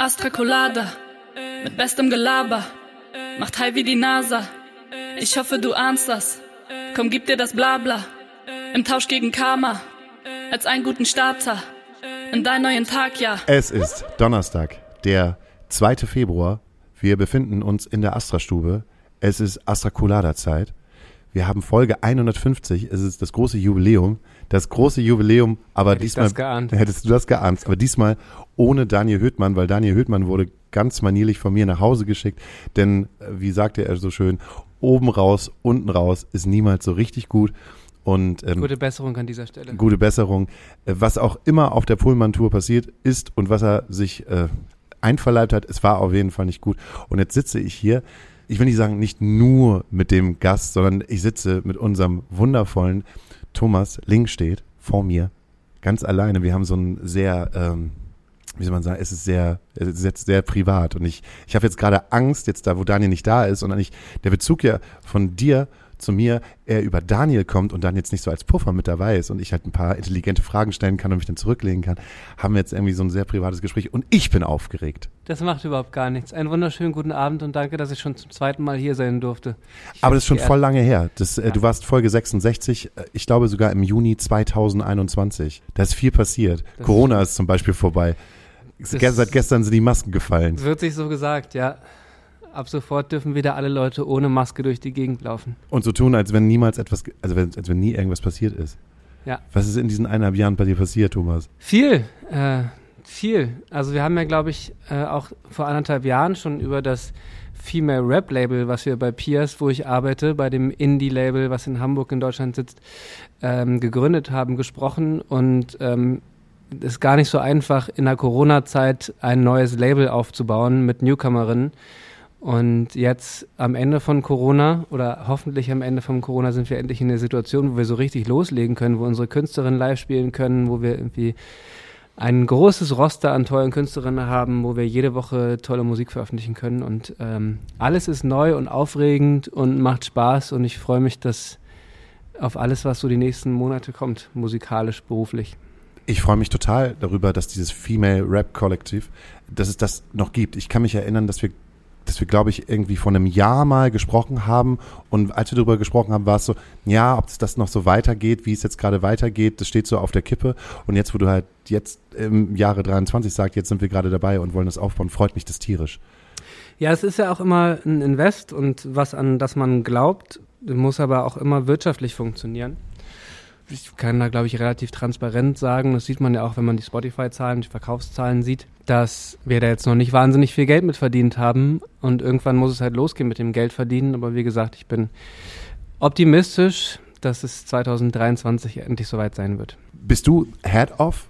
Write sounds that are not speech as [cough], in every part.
Astra Colada, mit bestem Gelaber, macht high wie die NASA. Ich hoffe, du ahnst das. Komm, gib dir das Blabla. Im Tausch gegen Karma, als einen guten Starter. In deinen neuen Tag, ja. Es ist Donnerstag, der 2. Februar. Wir befinden uns in der Astra-Stube. Es ist Astra Colada-Zeit. Wir haben Folge 150. Es ist das große Jubiläum. Das große Jubiläum, aber Hätte ich diesmal. [laughs] Hättest du das geahnt. Aber diesmal ohne Daniel Höhtmann, weil Daniel Höhtmann wurde ganz manierlich von mir nach Hause geschickt. Denn, äh, wie sagte er so schön, oben raus, unten raus ist niemals so richtig gut. Und ähm, Gute Besserung an dieser Stelle. gute Besserung. Äh, Was auch immer auf der Pullman-Tour passiert ist und was er sich äh, einverleibt hat, es war auf jeden Fall nicht gut. Und jetzt sitze ich hier, ich will nicht sagen, nicht nur mit dem Gast, sondern ich sitze mit unserem wundervollen Thomas Lingstedt vor mir, ganz alleine. Wir haben so ein sehr, ähm, wie soll man sagen, es ist sehr, es ist jetzt sehr privat. Und ich, ich habe jetzt gerade Angst, jetzt da, wo Daniel nicht da ist, und eigentlich der Bezug ja von dir zu mir eher über Daniel kommt und dann jetzt nicht so als Puffer mit dabei ist und ich halt ein paar intelligente Fragen stellen kann und mich dann zurücklegen kann, haben wir jetzt irgendwie so ein sehr privates Gespräch und ich bin aufgeregt. Das macht überhaupt gar nichts. Einen wunderschönen guten Abend und danke, dass ich schon zum zweiten Mal hier sein durfte. Ich Aber das ist schon voll lange her. Das, äh, Du warst Folge 66, äh, ich glaube sogar im Juni 2021. Da ist viel passiert. Das Corona ist zum Beispiel vorbei. Das- Seit gestern sind die Masken gefallen. Wird sich so gesagt, ja. Ab sofort dürfen wieder alle Leute ohne Maske durch die Gegend laufen. Und so tun, als wenn niemals etwas, also als wenn nie irgendwas passiert ist. Ja. Was ist in diesen eineinhalb Jahren bei dir passiert, Thomas? Viel, äh, viel. Also wir haben ja, glaube ich, äh, auch vor anderthalb Jahren schon über das Female Rap Label, was wir bei Piers, wo ich arbeite, bei dem Indie-Label, was in Hamburg in Deutschland sitzt, ähm, gegründet haben, gesprochen. Und ähm, es ist gar nicht so einfach, in der Corona-Zeit ein neues Label aufzubauen mit Newcomerinnen. Und jetzt am Ende von Corona oder hoffentlich am Ende von Corona sind wir endlich in der Situation, wo wir so richtig loslegen können, wo unsere Künstlerinnen live spielen können, wo wir irgendwie ein großes Roster an tollen Künstlerinnen haben, wo wir jede Woche tolle Musik veröffentlichen können. Und ähm, alles ist neu und aufregend und macht Spaß. Und ich freue mich, dass auf alles, was so die nächsten Monate kommt, musikalisch, beruflich. Ich freue mich total darüber, dass dieses Female Rap Kollektiv, dass es das noch gibt. Ich kann mich erinnern, dass wir, dass wir, glaube ich, irgendwie vor einem Jahr mal gesprochen haben. Und als wir darüber gesprochen haben, war es so, ja, ob das noch so weitergeht, wie es jetzt gerade weitergeht, das steht so auf der Kippe. Und jetzt, wo du halt jetzt im Jahre 23 sagst, jetzt sind wir gerade dabei und wollen das aufbauen, freut mich das tierisch. Ja, es ist ja auch immer ein Invest und was an das man glaubt, muss aber auch immer wirtschaftlich funktionieren. Ich kann da, glaube ich, relativ transparent sagen, das sieht man ja auch, wenn man die Spotify-Zahlen, die Verkaufszahlen sieht, dass wir da jetzt noch nicht wahnsinnig viel Geld mit verdient haben und irgendwann muss es halt losgehen mit dem Geld verdienen. Aber wie gesagt, ich bin optimistisch, dass es 2023 endlich soweit sein wird. Bist du Head of?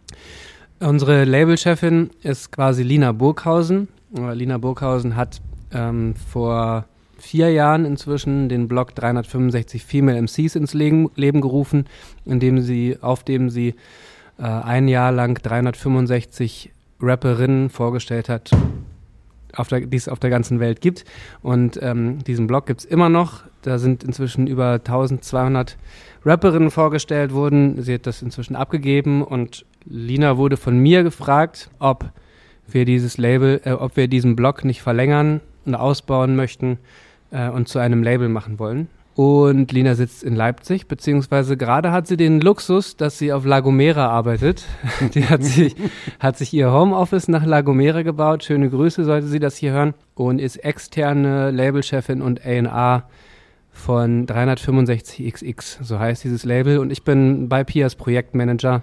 Unsere Labelchefin ist quasi Lina Burghausen. Äh, Lina Burghausen hat ähm, vor vier Jahren inzwischen den Blog 365 Female MCs ins Leben, Leben gerufen, in dem sie, auf dem sie äh, ein Jahr lang 365 Rapperinnen vorgestellt hat, der, die es auf der ganzen Welt gibt. Und ähm, diesen Blog gibt es immer noch. Da sind inzwischen über 1200 Rapperinnen vorgestellt worden. Sie hat das inzwischen abgegeben und Lina wurde von mir gefragt, ob wir dieses Label, äh, ob wir diesen Blog nicht verlängern und ausbauen möchten äh, und zu einem Label machen wollen. Und Lina sitzt in Leipzig, beziehungsweise gerade hat sie den Luxus, dass sie auf La Gomera arbeitet. [laughs] Die hat sich, hat sich ihr Homeoffice nach La Gomera gebaut. Schöne Grüße, sollte sie das hier hören. Und ist externe Labelchefin und A&R von 365XX, so heißt dieses Label. Und ich bin bei Pias Projektmanager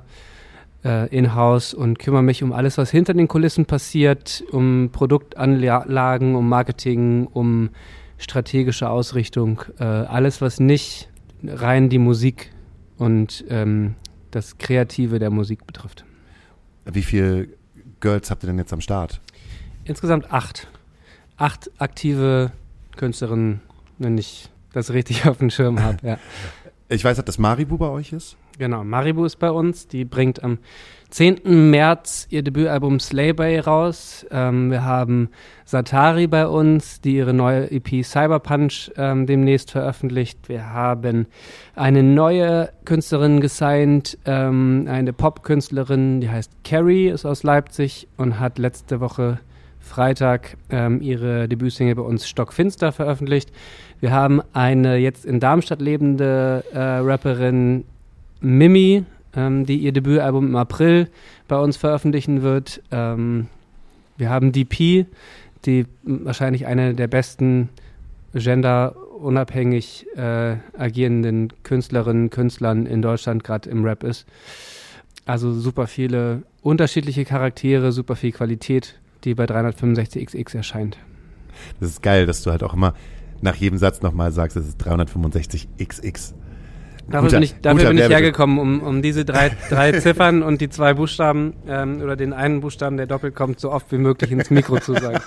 äh, in-house und kümmere mich um alles, was hinter den Kulissen passiert, um Produktanlagen, um Marketing, um strategische Ausrichtung, äh, alles, was nicht rein die Musik und ähm, das Kreative der Musik betrifft. Wie viele Girls habt ihr denn jetzt am Start? Insgesamt acht. Acht aktive Künstlerinnen, wenn ich das richtig [laughs] auf dem Schirm habe. Ja. Ich weiß, dass Maribu bei euch ist. Genau, Maribu ist bei uns. Die bringt am 10. März ihr Debütalbum Slaybay raus. Ähm, wir haben Satari bei uns, die ihre neue EP Cyberpunch ähm, demnächst veröffentlicht. Wir haben eine neue Künstlerin gesigned, ähm, eine Pop-Künstlerin, die heißt Carrie, ist aus Leipzig und hat letzte Woche Freitag ähm, ihre Debütsingle bei uns Stockfinster veröffentlicht. Wir haben eine jetzt in Darmstadt lebende äh, Rapperin Mimi, ähm, die ihr Debütalbum im April bei uns veröffentlichen wird. Ähm, wir haben DP, die wahrscheinlich eine der besten genderunabhängig äh, agierenden Künstlerinnen, Künstlern in Deutschland gerade im Rap ist. Also super viele unterschiedliche Charaktere, super viel Qualität, die bei 365XX erscheint. Das ist geil, dass du halt auch immer nach jedem Satz nochmal sagst, es ist 365XX. Dafür guter, bin ich, dafür bin ich hergekommen, um, um diese drei, drei [laughs] Ziffern und die zwei Buchstaben ähm, oder den einen Buchstaben, der doppelt kommt, so oft wie möglich ins Mikro zu sagen.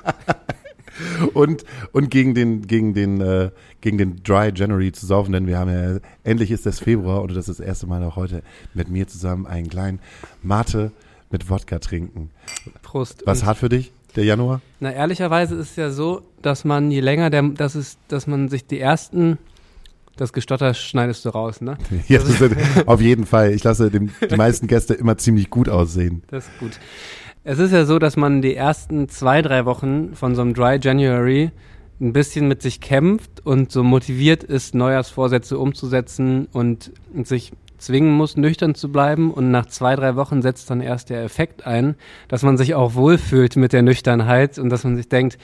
[laughs] und, und gegen den, gegen den, äh, gegen den Dry January zu saufen, denn wir haben ja, endlich ist das Februar und das ist das erste Mal auch heute mit mir zusammen einen kleinen Mate mit Wodka trinken. Prost. Was hart für dich? Der Januar? Na, ehrlicherweise ist es ja so, dass man je länger der, das ist, dass man sich die ersten das Gestotter schneidest du raus, ne? [laughs] Ja, auf jeden Fall. Ich lasse dem, die meisten Gäste immer ziemlich gut aussehen. [laughs] Das ist gut. Es ist ja so, dass man die ersten zwei, drei Wochen von so einem Dry January ein bisschen mit sich kämpft und so motiviert ist, Neujahrsvorsätze umzusetzen und sich zwingen muss, nüchtern zu bleiben. Und nach zwei, drei Wochen setzt dann erst der Effekt ein, dass man sich auch wohlfühlt mit der Nüchternheit und dass man sich denkt,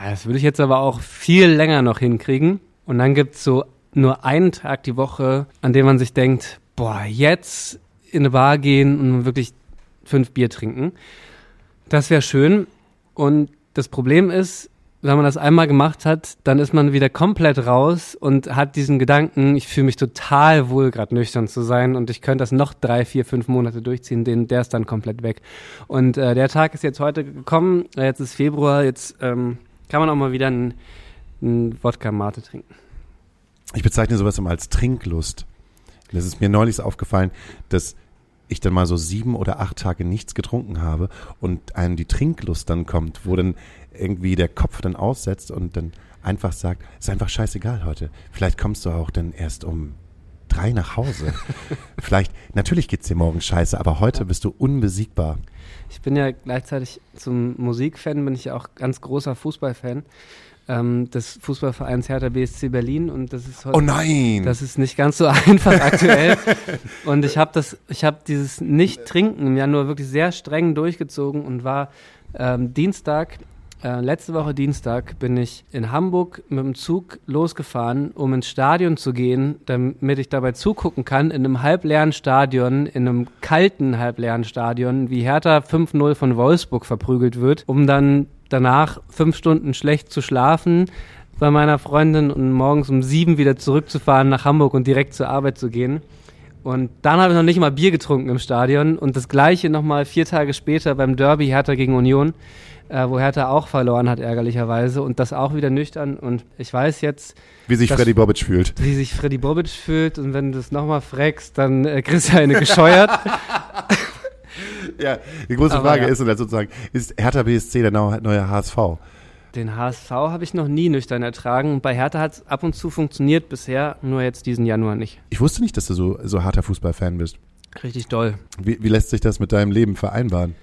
das würde ich jetzt aber auch viel länger noch hinkriegen. Und dann gibt's so nur einen Tag die Woche, an dem man sich denkt, boah, jetzt in eine Bar gehen und wirklich fünf Bier trinken. Das wäre schön. Und das Problem ist, wenn man das einmal gemacht hat, dann ist man wieder komplett raus und hat diesen Gedanken, ich fühle mich total wohl, gerade nüchtern zu sein und ich könnte das noch drei, vier, fünf Monate durchziehen, den, der ist dann komplett weg. Und äh, der Tag ist jetzt heute gekommen, jetzt ist Februar, jetzt ähm, kann man auch mal wieder einen, einen Wodka-Mate trinken. Ich bezeichne sowas immer als Trinklust. Das ist mir neulich aufgefallen, dass ich dann mal so sieben oder acht Tage nichts getrunken habe und einem die Trinklust dann kommt, wo dann irgendwie der Kopf dann aussetzt und dann einfach sagt, ist einfach scheißegal heute. Vielleicht kommst du auch dann erst um drei nach Hause. [laughs] Vielleicht, natürlich geht's dir morgen scheiße, aber heute bist du unbesiegbar. Ich bin ja gleichzeitig zum Musikfan, bin ich ja auch ganz großer Fußballfan ähm, des Fußballvereins Hertha BSC Berlin und das ist heute, oh nein, das ist nicht ganz so [laughs] einfach aktuell. Und ich habe das, ich habe dieses Nicht-Trinken im Januar wirklich sehr streng durchgezogen und war ähm, Dienstag äh, letzte Woche Dienstag bin ich in Hamburg mit dem Zug losgefahren, um ins Stadion zu gehen, damit ich dabei zugucken kann, in einem halbleeren Stadion, in einem kalten halbleeren Stadion, wie Hertha 5-0 von Wolfsburg verprügelt wird, um dann danach fünf Stunden schlecht zu schlafen bei meiner Freundin und morgens um sieben wieder zurückzufahren nach Hamburg und direkt zur Arbeit zu gehen. Und dann habe ich noch nicht mal Bier getrunken im Stadion und das gleiche nochmal vier Tage später beim Derby Hertha gegen Union, äh, wo Hertha auch verloren hat, ärgerlicherweise und das auch wieder nüchtern. Und ich weiß jetzt, wie sich Freddy Bobic fühlt. Wie sich Freddy Bobic fühlt und wenn du es nochmal fragst, dann äh, kriegst du eine [laughs] gescheuert. Ja, die große Aber Frage ja. ist und sozusagen, ist Hertha BSC der neue HSV? Den HSV habe ich noch nie nüchtern ertragen. Bei Hertha hat es ab und zu funktioniert, bisher nur jetzt diesen Januar nicht. Ich wusste nicht, dass du so, so harter Fußballfan bist. Richtig doll. Wie, wie lässt sich das mit deinem Leben vereinbaren?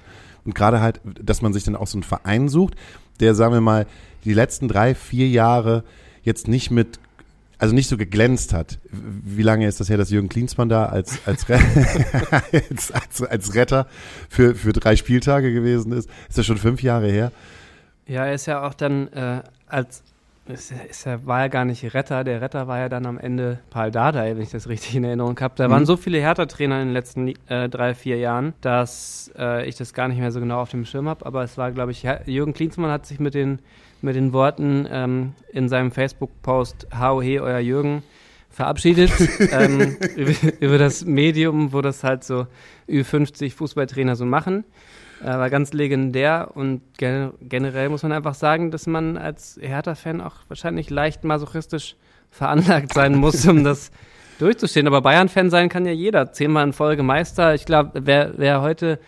Und gerade halt, dass man sich dann auch so einen Verein sucht, der, sagen wir mal, die letzten drei, vier Jahre jetzt nicht mit also nicht so geglänzt hat. Wie lange ist das her, dass Jürgen Klinsmann da als, als, [laughs] als, als, als Retter für, für drei Spieltage gewesen ist? Ist das schon fünf Jahre her? Ja, er ist ja auch dann äh, als ist, ist, er war ja gar nicht Retter. Der Retter war ja dann am Ende Paul Dardai, wenn ich das richtig in Erinnerung habe. Da mhm. waren so viele Hertha-Trainer in den letzten äh, drei, vier Jahren, dass äh, ich das gar nicht mehr so genau auf dem Schirm habe. Aber es war, glaube ich, Jürgen Klinsmann hat sich mit den mit den Worten ähm, in seinem Facebook-Post he, euer Jürgen verabschiedet [laughs] ähm, über, über, das Medium, wo das halt so Ü50 Fußballtrainer so machen. Äh, war ganz legendär und gen generell muss man einfach sagen, dass man als Hertha-Fan auch wahrscheinlich leicht masochistisch veranlagt sein muss, um [laughs] das durchzustehen. Aber Bayern-Fan sein kann ja jeder. Zehnmal in Folge Meister. Ich glaube, wer, wer heute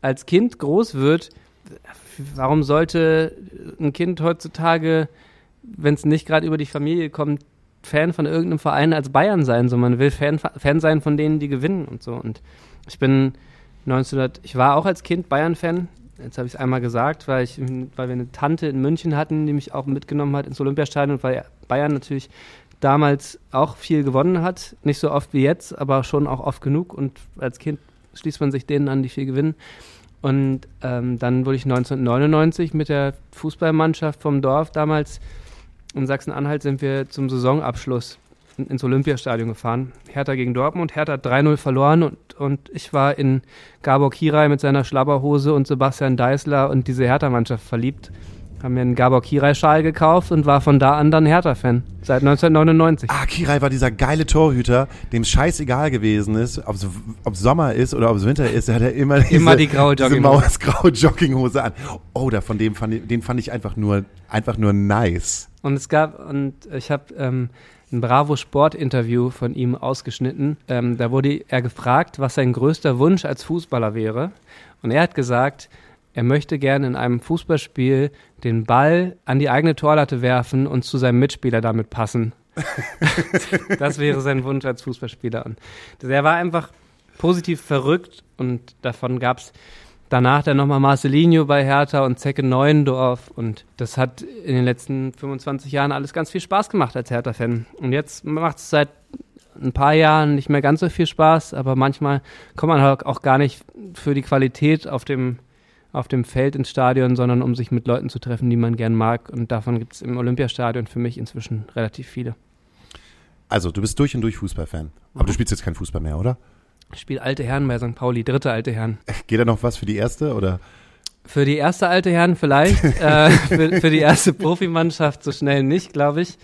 als Kind groß wird, warum sollte ein Kind heutzutage, wenn es nicht gerade über die Familie kommt, Fan von irgendeinem Verein als Bayern sein, sondern man will Fan, Fan sein von denen, die gewinnen und so. Und ich bin 1900, ich war auch als Kind Bayern-Fan, Jetzt habe ich es einmal gesagt, weil, ich, weil wir eine Tante in München hatten, die mich auch mitgenommen hat ins Olympiastadion und weil Bayern natürlich damals auch viel gewonnen hat. Nicht so oft wie jetzt, aber schon auch oft genug. Und als Kind schließt man sich denen an, die viel gewinnen. Und ähm, dann wurde ich 1999 mit der Fußballmannschaft vom Dorf damals in Sachsen-Anhalt sind wir zum Saisonabschluss ins Olympiastadion gefahren. Hertha gegen Dortmund. Hertha hat 3-0 verloren und, und ich war in Gabor Kirai mit seiner Schlabberhose und Sebastian Deißler und diese Hertha-Mannschaft verliebt. Haben mir einen Gabor Kirai-Schal gekauft und war von da an dann Hertha-Fan. Seit 1999. Ah, Kirai war dieser geile Torhüter, dem scheißegal gewesen ist, ob es Sommer ist oder ob es Winter ist, hat er immer, diese, [laughs] immer die graue Jogginghose. Diese graue Jogginghose an. Oh, da von dem fand ich, den fand ich einfach nur, einfach nur nice. Und es gab, und ich habe ähm, ein Bravo Sport Interview von ihm ausgeschnitten. Ähm, da wurde er gefragt, was sein größter Wunsch als Fußballer wäre. Und er hat gesagt, er möchte gerne in einem Fußballspiel den Ball an die eigene Torlatte werfen und zu seinem Mitspieler damit passen. [laughs] das wäre sein Wunsch als Fußballspieler. Und er war einfach positiv verrückt und davon gab es Danach dann nochmal Marcelinho bei Hertha und Zecke Neuendorf. Und das hat in den letzten 25 Jahren alles ganz viel Spaß gemacht als Hertha-Fan. Und jetzt macht es seit ein paar Jahren nicht mehr ganz so viel Spaß, aber manchmal kommt man halt auch gar nicht für die Qualität auf dem, auf dem Feld ins Stadion, sondern um sich mit Leuten zu treffen, die man gern mag. Und davon gibt es im Olympiastadion für mich inzwischen relativ viele. Also, du bist durch und durch Fußballfan. Aber du spielst jetzt keinen Fußball mehr, oder? Spielt alte Herren bei St. Pauli, dritte alte Herren. [laughs] Geht da noch was für die erste oder? Für die erste alte Herren vielleicht, [laughs] äh, für, für die erste Profimannschaft so schnell nicht, glaube ich.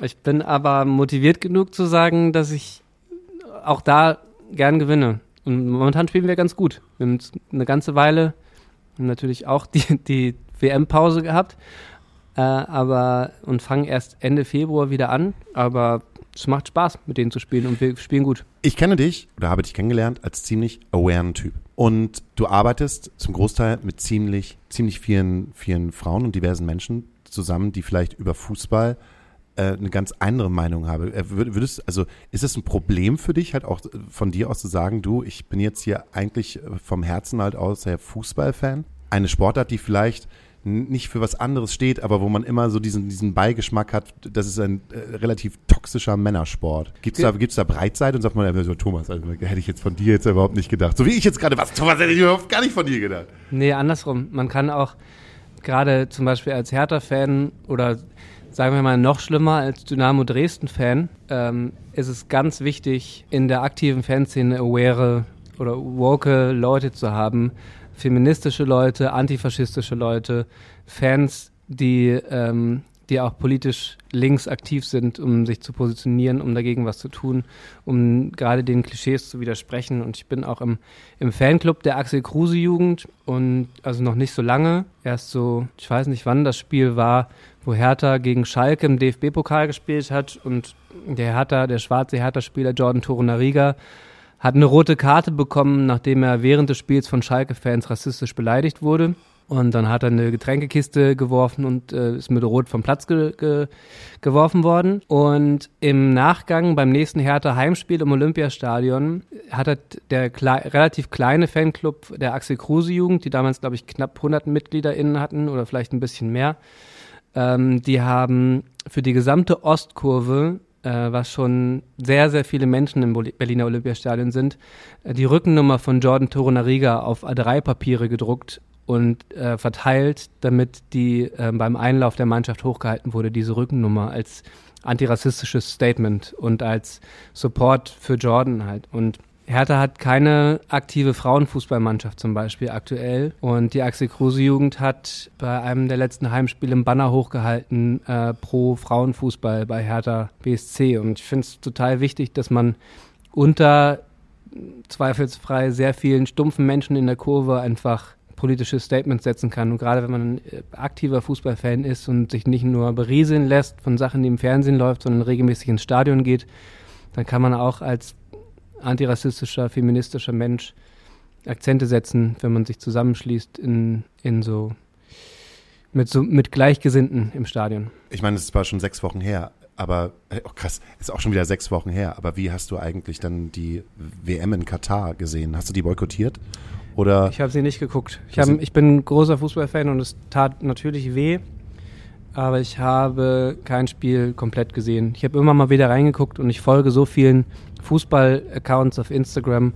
Ich bin aber motiviert genug zu sagen, dass ich auch da gern gewinne. Und momentan spielen wir ganz gut. Wir haben eine ganze Weile natürlich auch die, die WM-Pause gehabt, äh, aber und fangen erst Ende Februar wieder an. Aber es macht Spaß, mit denen zu spielen und wir spielen gut. Ich kenne dich oder habe dich kennengelernt als ziemlich awaren Typ. Und du arbeitest zum Großteil mit ziemlich, ziemlich vielen, vielen Frauen und diversen Menschen zusammen, die vielleicht über Fußball eine ganz andere Meinung haben. Äh, würdest, also ist es ein Problem für dich, halt auch von dir aus zu sagen, du, ich bin jetzt hier eigentlich vom Herzen halt aus sehr Fußballfan? Eine Sportart, die vielleicht nicht für was anderes steht, aber wo man immer so diesen, diesen Beigeschmack hat, das ist ein äh, relativ toxischer Männersport. Gibt es da, gibt's da Breitseite und sagt man, ja, so, Thomas, also, hätte ich jetzt von dir jetzt überhaupt nicht gedacht. So wie ich jetzt gerade, was, Thomas, hätte ich überhaupt gar nicht von dir gedacht. Nee, andersrum. Man kann auch gerade zum Beispiel als Hertha-Fan oder sagen wir mal noch schlimmer als Dynamo Dresden-Fan, ähm, ist es ganz wichtig, in der aktiven Fanszene aware oder woke Leute zu haben, feministische Leute, antifaschistische Leute, Fans, die, ähm, die auch politisch links aktiv sind, um sich zu positionieren, um dagegen was zu tun, um gerade den Klischees zu widersprechen. Und ich bin auch im, im Fanclub der Axel Kruse Jugend und also noch nicht so lange, erst so, ich weiß nicht wann das Spiel war, wo Hertha gegen Schalke im DFB-Pokal gespielt hat und der Hertha, der schwarze Hertha-Spieler Jordan Torunariga hat eine rote Karte bekommen, nachdem er während des Spiels von Schalke-Fans rassistisch beleidigt wurde. Und dann hat er eine Getränkekiste geworfen und äh, ist mit Rot vom Platz ge ge geworfen worden. Und im Nachgang beim nächsten Hertha Heimspiel im Olympiastadion hat er der kle relativ kleine Fanclub der Axel Kruse Jugend, die damals, glaube ich, knapp 100 MitgliederInnen hatten oder vielleicht ein bisschen mehr, ähm, die haben für die gesamte Ostkurve äh, was schon sehr, sehr viele Menschen im Berliner Olympiastadion sind, äh, die Rückennummer von Jordan Torunariga auf A3-Papiere gedruckt und äh, verteilt, damit die äh, beim Einlauf der Mannschaft hochgehalten wurde, diese Rückennummer als antirassistisches Statement und als Support für Jordan halt. Und Hertha hat keine aktive Frauenfußballmannschaft zum Beispiel aktuell. Und die Axel Kruse Jugend hat bei einem der letzten Heimspiele im Banner hochgehalten äh, pro Frauenfußball bei Hertha BSC. Und ich finde es total wichtig, dass man unter zweifelsfrei sehr vielen stumpfen Menschen in der Kurve einfach politische Statements setzen kann. Und gerade wenn man ein äh, aktiver Fußballfan ist und sich nicht nur berieseln lässt von Sachen, die im Fernsehen läuft, sondern regelmäßig ins Stadion geht, dann kann man auch als antirassistischer, feministischer Mensch Akzente setzen, wenn man sich zusammenschließt in, in so mit, so mit Gleichgesinnten im Stadion. Ich meine, es ist zwar schon sechs Wochen her, aber oh krass, ist auch schon wieder sechs Wochen her. Aber wie hast du eigentlich dann die WM in Katar gesehen? Hast du die boykottiert? Oder Ich habe sie nicht geguckt. Ich, Das hab, ich bin ein großer Fußballfan und es tat natürlich weh, aber ich habe kein Spiel komplett gesehen. Ich habe immer mal wieder reingeguckt und ich folge so vielen Fußball-Accounts auf Instagram,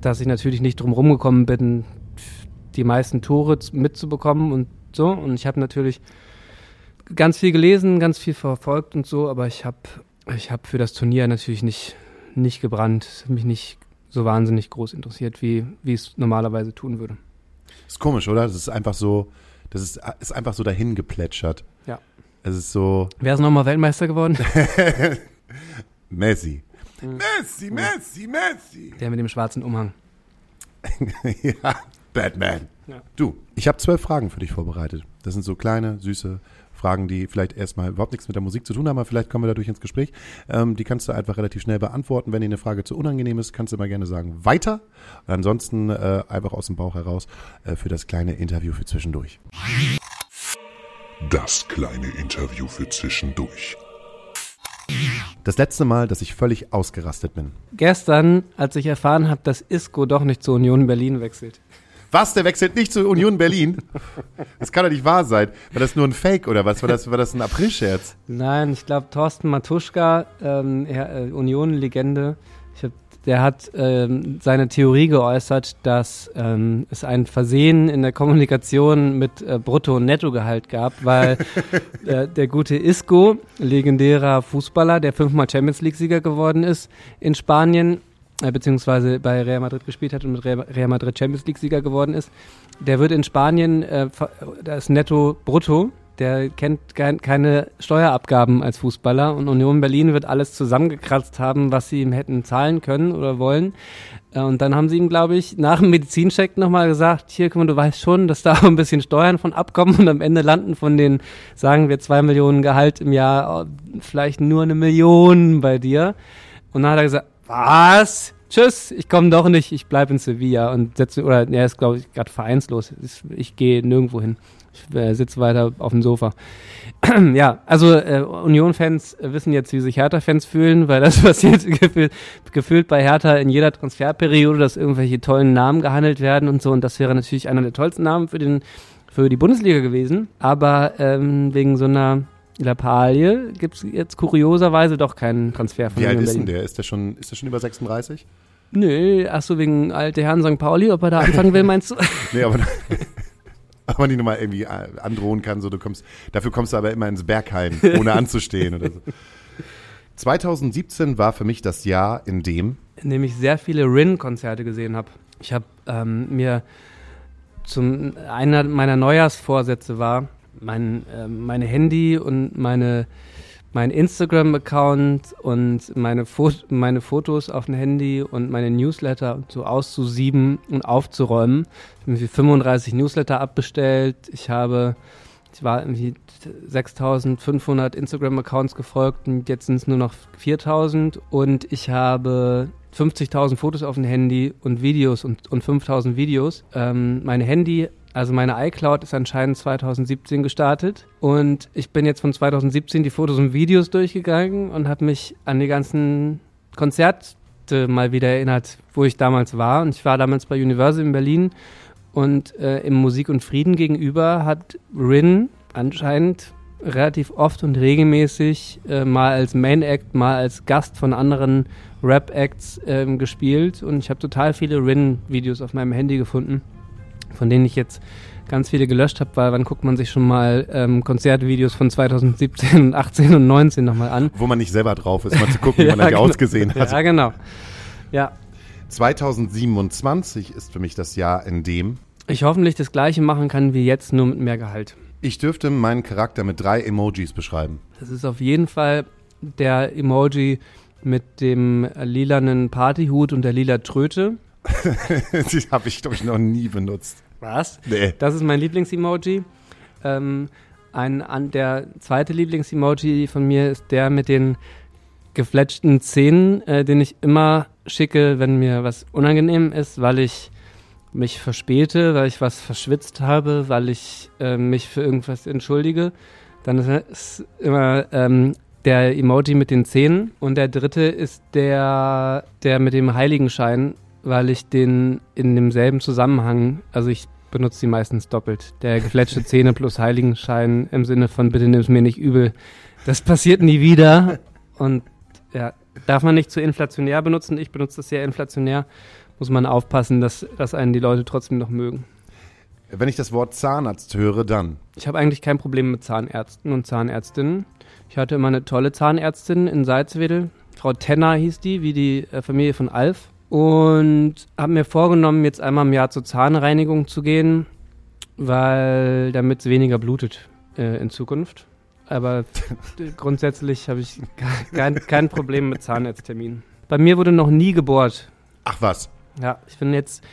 dass ich natürlich nicht drum rumgekommen bin, die meisten Tore mitzubekommen und so. Und ich habe natürlich ganz viel gelesen, ganz viel verfolgt und so, aber ich habe ich hab für das Turnier natürlich nicht, nicht gebrannt. Es hat mich nicht so wahnsinnig groß interessiert, wie, wie es normalerweise tun würde. ist komisch, oder? Das ist einfach so, das ist, ist einfach so dahin geplätschert. Ja. Es ist so Wer ist nochmal Weltmeister geworden? [laughs] Messi. Mhm. Messi, Messi, Messi. Der mit dem schwarzen Umhang. [laughs] ja, Batman. Ja. Du, ich habe zwölf Fragen für dich vorbereitet. Das sind so kleine, süße Fragen, die vielleicht erstmal überhaupt nichts mit der Musik zu tun haben, aber vielleicht kommen wir dadurch ins Gespräch. Ähm, die kannst du einfach relativ schnell beantworten. Wenn dir eine Frage zu unangenehm ist, kannst du immer gerne sagen, weiter. Und ansonsten äh, einfach aus dem Bauch heraus äh, für das kleine Interview für zwischendurch. Das kleine Interview für zwischendurch. Das letzte Mal, dass ich völlig ausgerastet bin. Gestern, als ich erfahren habe, dass Isco doch nicht zur Union Berlin wechselt. Was? Der wechselt nicht zur Union Berlin? Das kann doch nicht wahr sein. War das nur ein Fake oder was? War das, war das ein Aprilscherz? Nein, ich glaube, Thorsten Matuschka, ähm, äh, Union-Legende, der hat ähm, seine Theorie geäußert, dass ähm, es ein Versehen in der Kommunikation mit äh, Brutto- und Nettogehalt gab, weil [laughs] äh, der gute Isco, legendärer Fußballer, der fünfmal Champions League-Sieger geworden ist in Spanien, äh, beziehungsweise bei Real Madrid gespielt hat und mit Real Real Madrid Champions League-Sieger geworden ist, der wird in Spanien, äh, ver- da ist Netto Brutto, der kennt kein, keine Steuerabgaben als Fußballer und Union Berlin wird alles zusammengekratzt haben, was sie ihm hätten zahlen können oder wollen. Äh, Und dann haben sie ihm, glaube ich, nach dem Medizincheck nochmal gesagt, hier, guck mal, du weißt schon, dass da [laughs] ein bisschen Steuern von abkommen und am Ende landen von den, sagen wir, zwei Millionen Gehalt im Jahr äh, vielleicht nur eine Million bei dir. Und dann hat er gesagt, was? Tschüss, ich komme doch nicht, ich bleibe in Sevilla und setze, oder er ist, glaube ich, gerade vereinslos. Ich gehe nirgendwo hin. Ich äh, sitze weiter auf dem Sofa. [clears throat] ja, also äh, Union-Fans äh, wissen jetzt, wie sich Hertha-Fans fühlen, weil das passiert [laughs] gefühlt, gefühlt bei Hertha in jeder Transferperiode, dass irgendwelche tollen Namen gehandelt werden und so. Und das wäre natürlich einer der tollsten Namen für, den, für die Bundesliga gewesen. Aber ähm, wegen so einer Lappalie gibt es jetzt kurioserweise doch keinen Transfer von Wie alt ist denn der? Ist der schon, ist der schon über 36? Nö, ach so, wegen alte Herren St. Pauli, ob er da anfangen will, meinst du? [laughs] Nee, aber [laughs] ob man die nochmal irgendwie äh, androhen kann, so du kommst, dafür kommst du aber immer ins Berghain, [laughs] ohne anzustehen oder so. 2017 war für mich das Jahr, in dem in dem ich sehr viele Rin-Konzerte gesehen habe. Ich habe ähm, mir zum einer meiner Neujahrsvorsätze war, mein ähm, meine Handy und meine mein Instagram-Account und meine, Fo meine Fotos auf dem Handy und meine Newsletter so auszusieben und aufzuräumen. Ich habe irgendwie 35 Newsletter abbestellt. Ich habe, ich war irgendwie 6500 Instagram-Accounts gefolgt und jetzt sind es nur noch 4000 und ich habe 50.000 Fotos auf dem Handy und Videos und, und 5.000 Videos. Ähm, mein Handy, also meine iCloud ist anscheinend 2017 gestartet und ich bin jetzt von 2017 die Fotos und Videos durchgegangen und habe mich an die ganzen Konzerte mal wieder erinnert, wo ich damals war. Und ich war damals bei Universal in Berlin und äh, im Musik und Frieden gegenüber hat Rin anscheinend relativ oft und regelmäßig äh, mal als Main Act, mal als Gast von anderen Rap-Acts ähm, gespielt. Und ich habe total viele Rin-Videos auf meinem Handy gefunden, von denen ich jetzt ganz viele gelöscht habe, weil wann guckt man sich schon mal ähm, Konzertvideos von 2017, 18 und 19 nochmal an. wo man nicht selber drauf ist, mal zu gucken, [laughs] wie man genau. ausgesehen hat. Ja, genau. Ja, 2027 ist für mich das Jahr, in dem ich hoffentlich das gleiche machen kann wie jetzt, nur mit mehr Gehalt. ich dürfte meinen Charakter mit drei Emojis beschreiben. Das ist auf jeden Fall der Emoji mit dem lilanen Partyhut und der lila Tröte. [laughs] Die habe ich, glaube ich, noch nie benutzt. Was? Nee. Das ist mein Lieblingsemoji. Ähm, ein, an, der zweite Lieblingsemoji von mir ist der mit den gefletschten Zähnen, äh, den ich immer schicke, wenn mir was unangenehm ist, weil ich mich verspäte, weil ich was verschwitzt habe, weil ich äh, mich für irgendwas entschuldige. Dann ist es immer ähm, der Emoji mit den Zähnen und der dritte ist der, der mit dem Heiligenschein weil ich den in demselben Zusammenhang, also ich benutze die meistens doppelt. Der gefletschte Zähne plus Heiligenschein im Sinne von bitte nimm's mir nicht übel. Das passiert nie wieder. Und ja, darf man nicht zu inflationär benutzen. Ich benutze das sehr inflationär. Muss man aufpassen, dass, dass einen die Leute trotzdem noch mögen. Wenn ich das Wort Zahnarzt höre, dann. Ich habe eigentlich kein Problem mit Zahnärzten und Zahnärztinnen. Ich hatte immer eine tolle Zahnärztin in Salzwedel. Frau Tenner hieß die, wie die äh, Familie von Alf. Und habe mir vorgenommen, jetzt einmal im Jahr zur Zahnreinigung zu gehen, weil damit es weniger blutet äh, in Zukunft. Aber [laughs] grundsätzlich habe ich kein, kein Problem mit Zahnarztterminen. Bei mir wurde noch nie gebohrt. Ach was. Ja, ich bin jetzt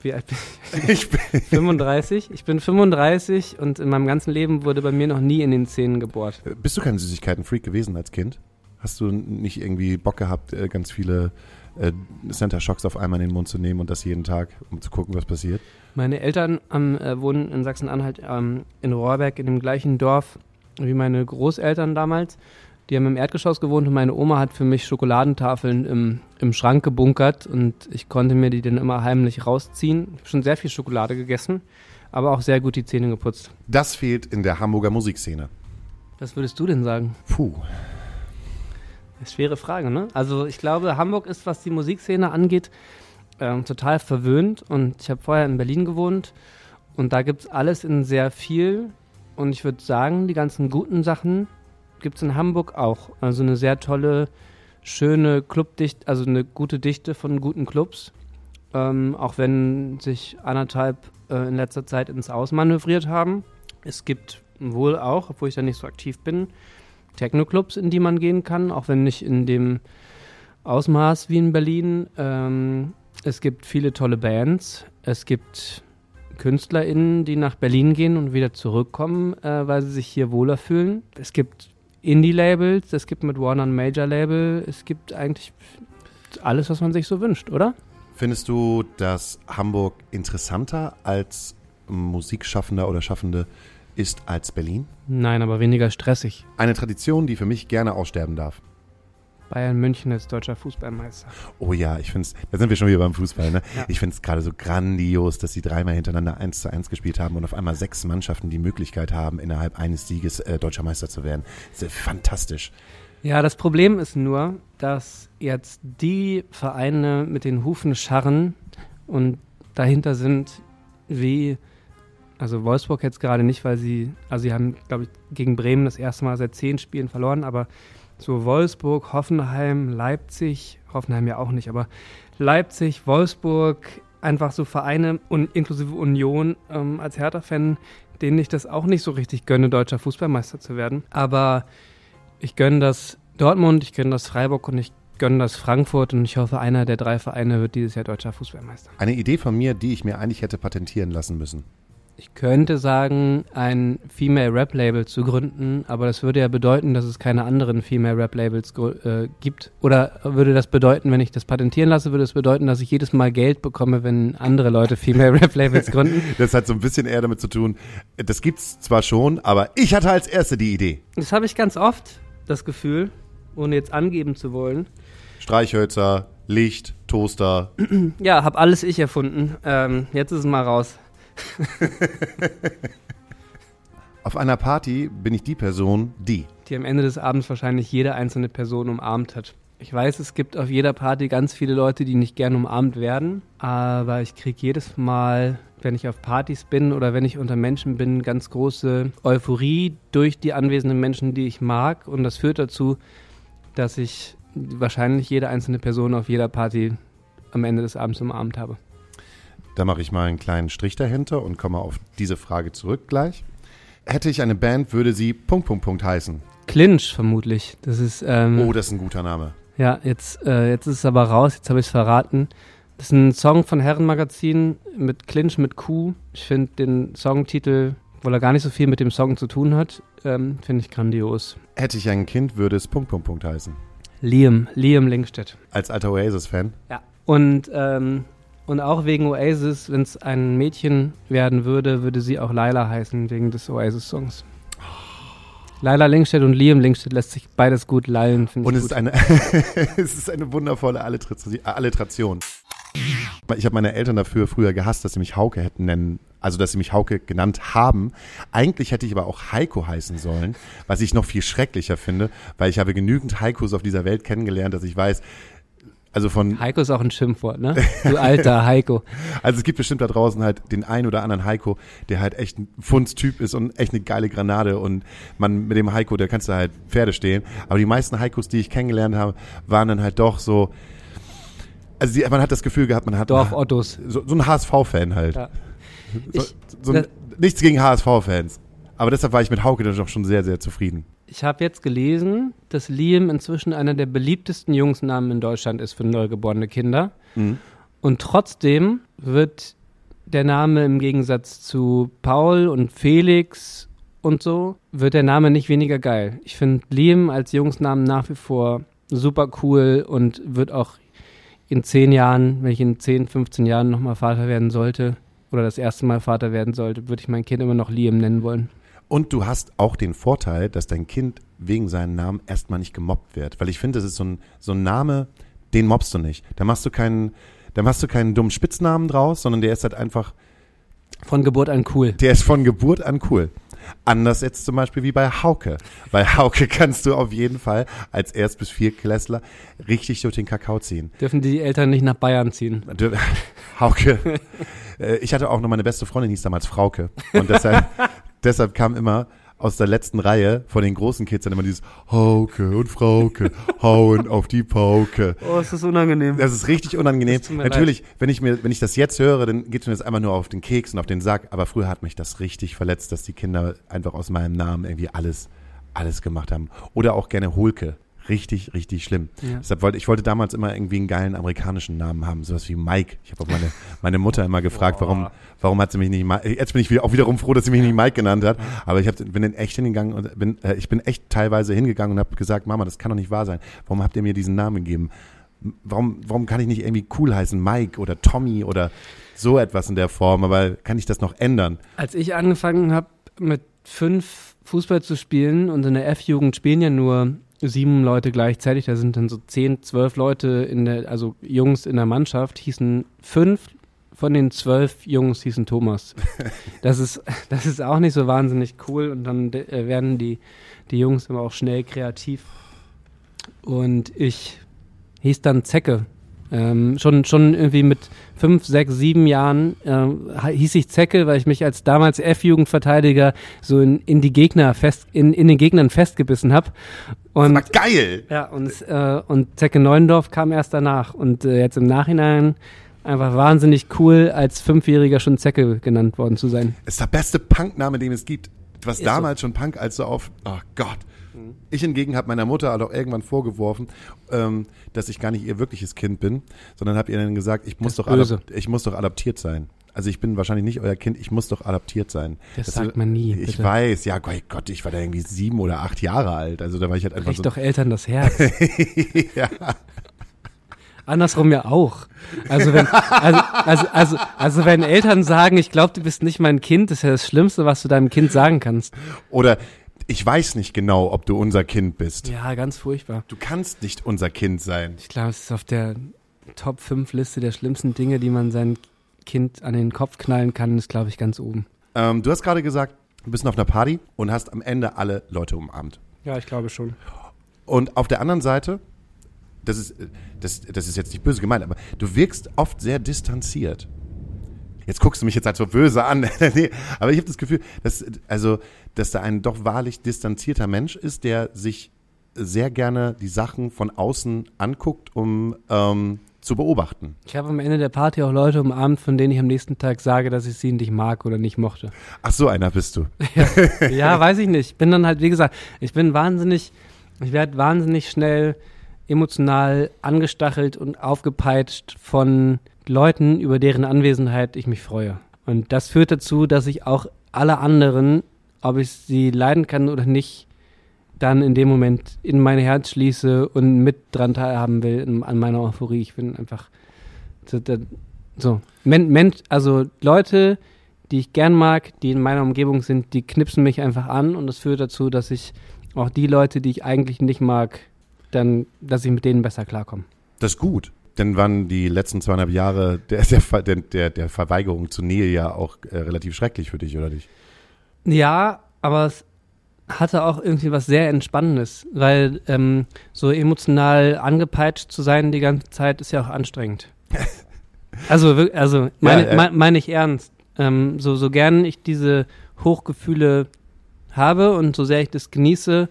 wie alt bin ich? ich bin [laughs] 35. Ich bin 35 und in meinem ganzen Leben wurde bei mir noch nie in den Zähnen gebohrt. Bist du kein Süßigkeiten-Freak gewesen als Kind? Hast du nicht irgendwie Bock gehabt, äh, ganz viele äh, Center Shocks auf einmal in den Mund zu nehmen und das jeden Tag, um zu gucken, was passiert? Meine Eltern ähm, äh, wohnen in Sachsen-Anhalt ähm, in Rohrberg in dem gleichen Dorf wie meine Großeltern damals. Die haben im Erdgeschoss gewohnt und meine Oma hat für mich Schokoladentafeln im, im Schrank gebunkert und ich konnte mir die dann immer heimlich rausziehen. Ich habe schon sehr viel Schokolade gegessen, aber auch sehr gut die Zähne geputzt. Das fehlt in der Hamburger Musikszene. Was würdest du denn sagen? Puh. Schwere Frage, ne? Also ich glaube, Hamburg ist, was die Musikszene angeht, ähm, total verwöhnt und ich habe vorher in Berlin gewohnt und da gibt es alles in sehr viel und ich würde sagen, die ganzen guten Sachen gibt es in Hamburg auch. Also eine sehr tolle, schöne Clubdichte, also eine gute Dichte von guten Clubs. Ähm, auch wenn sich anderthalb äh, in letzter Zeit ins Ausmanövriert haben. Es gibt wohl auch, obwohl ich da nicht so aktiv bin, Techno-Clubs, in die man gehen kann, auch wenn nicht in dem Ausmaß wie in Berlin. Ähm, es gibt viele tolle Bands. Es gibt KünstlerInnen, die nach Berlin gehen und wieder zurückkommen, äh, weil sie sich hier wohler fühlen. Es gibt Indie-Labels, es gibt mit Warner ein Major-Label, es gibt eigentlich alles, was man sich so wünscht, oder? Findest du, dass Hamburg interessanter als Musikschaffender oder Schaffende ist als Berlin? Nein, aber weniger stressig. Eine Tradition, die für mich gerne aussterben darf. Bayern München ist deutscher Fußballmeister. Oh ja, ich finde es, da sind wir schon wieder beim Fußball, ne? Ja. Ich finde es gerade so grandios, dass sie dreimal hintereinander 1 zu 1 gespielt haben und auf einmal sechs Mannschaften die Möglichkeit haben, innerhalb eines Sieges äh, deutscher Meister zu werden. Das ist fantastisch. Ja, das Problem ist nur, dass jetzt die Vereine mit den Hufen scharren und dahinter sind wie, also Wolfsburg jetzt gerade nicht, weil sie, also sie haben, glaube ich, gegen Bremen das erste Mal seit zehn Spielen verloren, aber so Wolfsburg, Hoffenheim, Leipzig, Hoffenheim ja auch nicht, aber Leipzig, Wolfsburg, einfach so Vereine und inklusive Union ähm, als Hertha-Fan, denen ich das auch nicht so richtig gönne, deutscher Fußballmeister zu werden. Aber ich gönne das Dortmund, ich gönne das Freiburg und ich gönne das Frankfurt und ich hoffe, einer der drei Vereine wird dieses Jahr deutscher Fußballmeister. Eine Idee von mir, die ich mir eigentlich hätte patentieren lassen müssen. Ich könnte sagen, ein Female Rap Label zu gründen, aber das würde ja bedeuten, dass es keine anderen Female Rap Labels äh, gibt. Oder würde das bedeuten, wenn ich das patentieren lasse, würde es das bedeuten, dass ich jedes Mal Geld bekomme, wenn andere Leute Female Rap Labels gründen? [laughs] das hat so ein bisschen eher damit zu tun. Das gibt's zwar schon, aber ich hatte als Erste die Idee. Das habe ich ganz oft, das Gefühl, ohne jetzt angeben zu wollen. Streichhölzer, Licht, Toaster. [clears throat] ja, habe alles ich erfunden. Ähm, jetzt ist es mal raus. [laughs] Auf einer Party bin ich die Person, die. Die am Ende des Abends wahrscheinlich jede einzelne Person umarmt hat. Ich weiß, es gibt auf jeder Party ganz viele Leute, die nicht gern umarmt werden, aber ich kriege jedes Mal, wenn ich auf Partys bin oder wenn ich unter Menschen bin, ganz große Euphorie durch die anwesenden Menschen, die ich mag. Und das führt dazu, dass ich wahrscheinlich jede einzelne Person auf jeder Party am Ende des Abends umarmt habe. Da mache ich mal einen kleinen Strich dahinter und komme auf diese Frage zurück gleich. Hätte ich eine Band, würde sie Punkt, Punkt, Punkt heißen. Clinch vermutlich. Das ist, ähm, oh, das ist ein guter Name. Ja, jetzt, äh, jetzt ist es aber raus, jetzt habe ich es verraten. Das ist ein Song von Herrenmagazin mit Clinch mit Q. Ich finde den Songtitel, obwohl er gar nicht so viel mit dem Song zu tun hat, ähm, finde ich grandios. Hätte ich ein Kind, würde es Punkt, Punkt, Punkt heißen. Liam, Liam Linkstedt. Als alter Oasis-Fan? Ja. Und ähm, und auch wegen Oasis, wenn es ein Mädchen werden würde, würde sie auch Laila heißen, wegen des Oasis-Songs. Laila Linkstedt und Liam Linkstedt lässt sich beides gut lallen, finde ich. Und es ist, eine, [laughs] es ist eine wundervolle Alliteration. Ich habe meine Eltern dafür früher gehasst, dass sie mich Hauke hätten nennen, also dass sie mich Hauke genannt haben. Eigentlich hätte ich aber auch Heiko heißen sollen, was ich noch viel schrecklicher finde, weil ich habe genügend Heikos auf dieser Welt kennengelernt, dass ich weiß, also von Heiko ist auch ein Schimpfwort, ne? Du alter [laughs] Heiko. Also es gibt bestimmt da draußen halt den einen oder anderen Heiko, der halt echt ein Fundstyp ist und echt eine geile Granate und man mit dem Heiko, der kannst du halt Pferde stehen. Aber die meisten Heikos, die ich kennengelernt habe, waren dann halt doch so, also die, man hat das Gefühl gehabt, man hat Dorf Ottos. so, so ein HSV-Fan halt. Ja. So, Ich- so ein, nichts gegen HSV-Fans. Aber deshalb war ich mit Hauke dann doch schon sehr, sehr zufrieden. Ich habe jetzt gelesen, dass Liam inzwischen einer der beliebtesten Jungsnamen in Deutschland ist für neugeborene Kinder. Mhm. Und trotzdem wird der Name im Gegensatz zu Paul und Felix und so, wird der Name nicht weniger geil. Ich finde Liam als Jungsnamen nach wie vor super cool und wird auch in zehn Jahren, wenn ich in 10, 15 Jahren nochmal Vater werden sollte oder das erste Mal Vater werden sollte, würde ich mein Kind immer noch Liam nennen wollen. Und du hast auch den Vorteil, dass dein Kind wegen seinem Namen erstmal nicht gemobbt wird. Weil ich finde, das ist so ein, so ein Name, den mobbst du nicht. Da machst du keinen, da machst du keinen dummen Spitznamen draus, sondern der ist halt einfach, Von Geburt an cool. der ist von Geburt an cool. Anders jetzt zum Beispiel wie bei Hauke. Bei Hauke kannst du auf jeden Fall als Erst- bis Viertklässler richtig durch den Kakao ziehen. Dürfen die Eltern nicht nach Bayern ziehen? [laughs] Hauke. Äh, Ich hatte auch noch meine beste Freundin, die hieß damals Frauke. Und deshalb, [laughs] deshalb kam immer aus der letzten Reihe von den großen Kids dann immer dieses Hauke und Frauke hauen auf die Pauke. Oh, ist das unangenehm. Das ist richtig unangenehm. Natürlich, wenn ich mir, wenn ich das jetzt höre, dann geht es mir jetzt einfach nur auf den Keks und auf den Sack. Aber früher hat mich das richtig verletzt, dass die Kinder einfach aus meinem Namen irgendwie alles, alles gemacht haben. Oder auch gerne Hulke. Richtig, richtig schlimm. Ja. Deshalb wollte ich wollte damals immer irgendwie einen geilen amerikanischen Namen haben, sowas wie Mike. Ich habe auch meine, meine Mutter immer gefragt, warum, warum hat sie mich nicht Mike. Jetzt bin ich wieder, auch wiederum froh, dass sie mich nicht Mike genannt hat. Aber ich hab, bin dann echt hingegangen und bin, äh, ich bin echt teilweise hingegangen und habe gesagt, Mama, das kann doch nicht wahr sein. Warum habt ihr mir diesen Namen gegeben? Warum, warum kann ich nicht irgendwie cool heißen, Mike oder Tommy oder so etwas in der Form? Aber kann ich das noch ändern? Als ich angefangen habe, mit fünf Fußball zu spielen und in der F-Jugend spielen ja nur sieben Leute gleichzeitig, da sind dann so zehn, zwölf Leute in der, also Jungs in der Mannschaft, hießen fünf von den zwölf Jungs hießen Thomas. [laughs] Das ist, das ist auch nicht so wahnsinnig cool und dann äh, werden die, die Jungs immer auch schnell kreativ. Und ich hieß dann Zecke. Ähm, schon, schon irgendwie mit fünf, sechs, sieben Jahren ähm, hieß ich Zecke, weil ich mich als damals F-Jugendverteidiger so in, in die Gegner fest, in, in den Gegnern festgebissen habe. Und Aber geil! ja, und, äh, und Zecke Neuendorf kam erst danach. Und äh, jetzt im Nachhinein einfach wahnsinnig cool, als Fünfjähriger schon Zecke genannt worden zu sein. ist der beste Punkname, den es gibt. Was Ist damals schon Punk als so auf, oh Gott. Ich hingegen habe meiner Mutter auch irgendwann vorgeworfen, ähm, dass ich gar nicht ihr wirkliches Kind bin, sondern habe ihr dann gesagt, ich muss, Das doch ich muss doch adaptiert sein. Also ich bin wahrscheinlich nicht euer Kind, ich muss doch adaptiert sein. Das sagt man nie, Ich bitte. weiß, ja Gott, ich war da irgendwie sieben oder acht Jahre alt. Also da war ich halt einfach Bricht so. doch Eltern das Herz. [laughs] ja. Andersrum ja auch. Also wenn, also, also, also, also wenn Eltern sagen, ich glaube, du bist nicht mein Kind, ist ja das Schlimmste, was du deinem Kind sagen kannst. Oder ich weiß nicht genau, ob du unser Kind bist. Ja, ganz furchtbar. Du kannst nicht unser Kind sein. Ich glaube, es ist auf der Top 5 Liste der schlimmsten Dinge, die man seinem Kind an den Kopf knallen kann, ist, glaube ich, ganz oben. Ähm, du hast gerade gesagt, du bist auf einer Party und hast am Ende alle Leute umarmt. Ja, ich glaube schon. Und auf der anderen Seite, das ist, das, das ist jetzt nicht böse gemeint, aber du wirkst oft sehr distanziert. Jetzt guckst du mich jetzt halt so böse an. [laughs] nee, aber ich habe das Gefühl, dass, also, dass da ein doch wahrlich distanzierter Mensch ist, der sich sehr gerne die Sachen von außen anguckt, um ähm, zu beobachten. Ich habe am Ende der Party auch Leute umarmt, von denen ich am nächsten Tag sage, dass ich sie nicht mag oder nicht mochte. Ach, so einer bist du. [laughs] ja, weiß ich nicht. Ich bin dann halt, wie gesagt, ich bin wahnsinnig, ich werde wahnsinnig schnell emotional angestachelt und aufgepeitscht von Leuten, über deren Anwesenheit ich mich freue. Und das führt dazu, dass ich auch alle anderen, ob ich sie leiden kann oder nicht, dann in dem Moment in mein Herz schließe und mit dran teilhaben will an meiner Euphorie. Ich bin einfach so, so. Men, Mensch, also Leute, die ich gern mag, die in meiner Umgebung sind, die knipsen mich einfach an und das führt dazu, dass ich auch die Leute, die ich eigentlich nicht mag, dann, dass ich mit denen besser klarkomme. Das ist gut. Dann waren die letzten zweieinhalb Jahre der, der, der, der, Verweigerung zu Nähe ja auch äh, relativ schrecklich für dich, oder nicht? Ja, aber es hatte auch irgendwie was sehr Entspannendes, weil ähm, so emotional angepeitscht zu sein die ganze Zeit ist ja auch anstrengend. [laughs] also, also meine Ja, äh. mein, meine ich ernst. Ähm, so, so gern ich diese Hochgefühle habe und so sehr ich das genieße,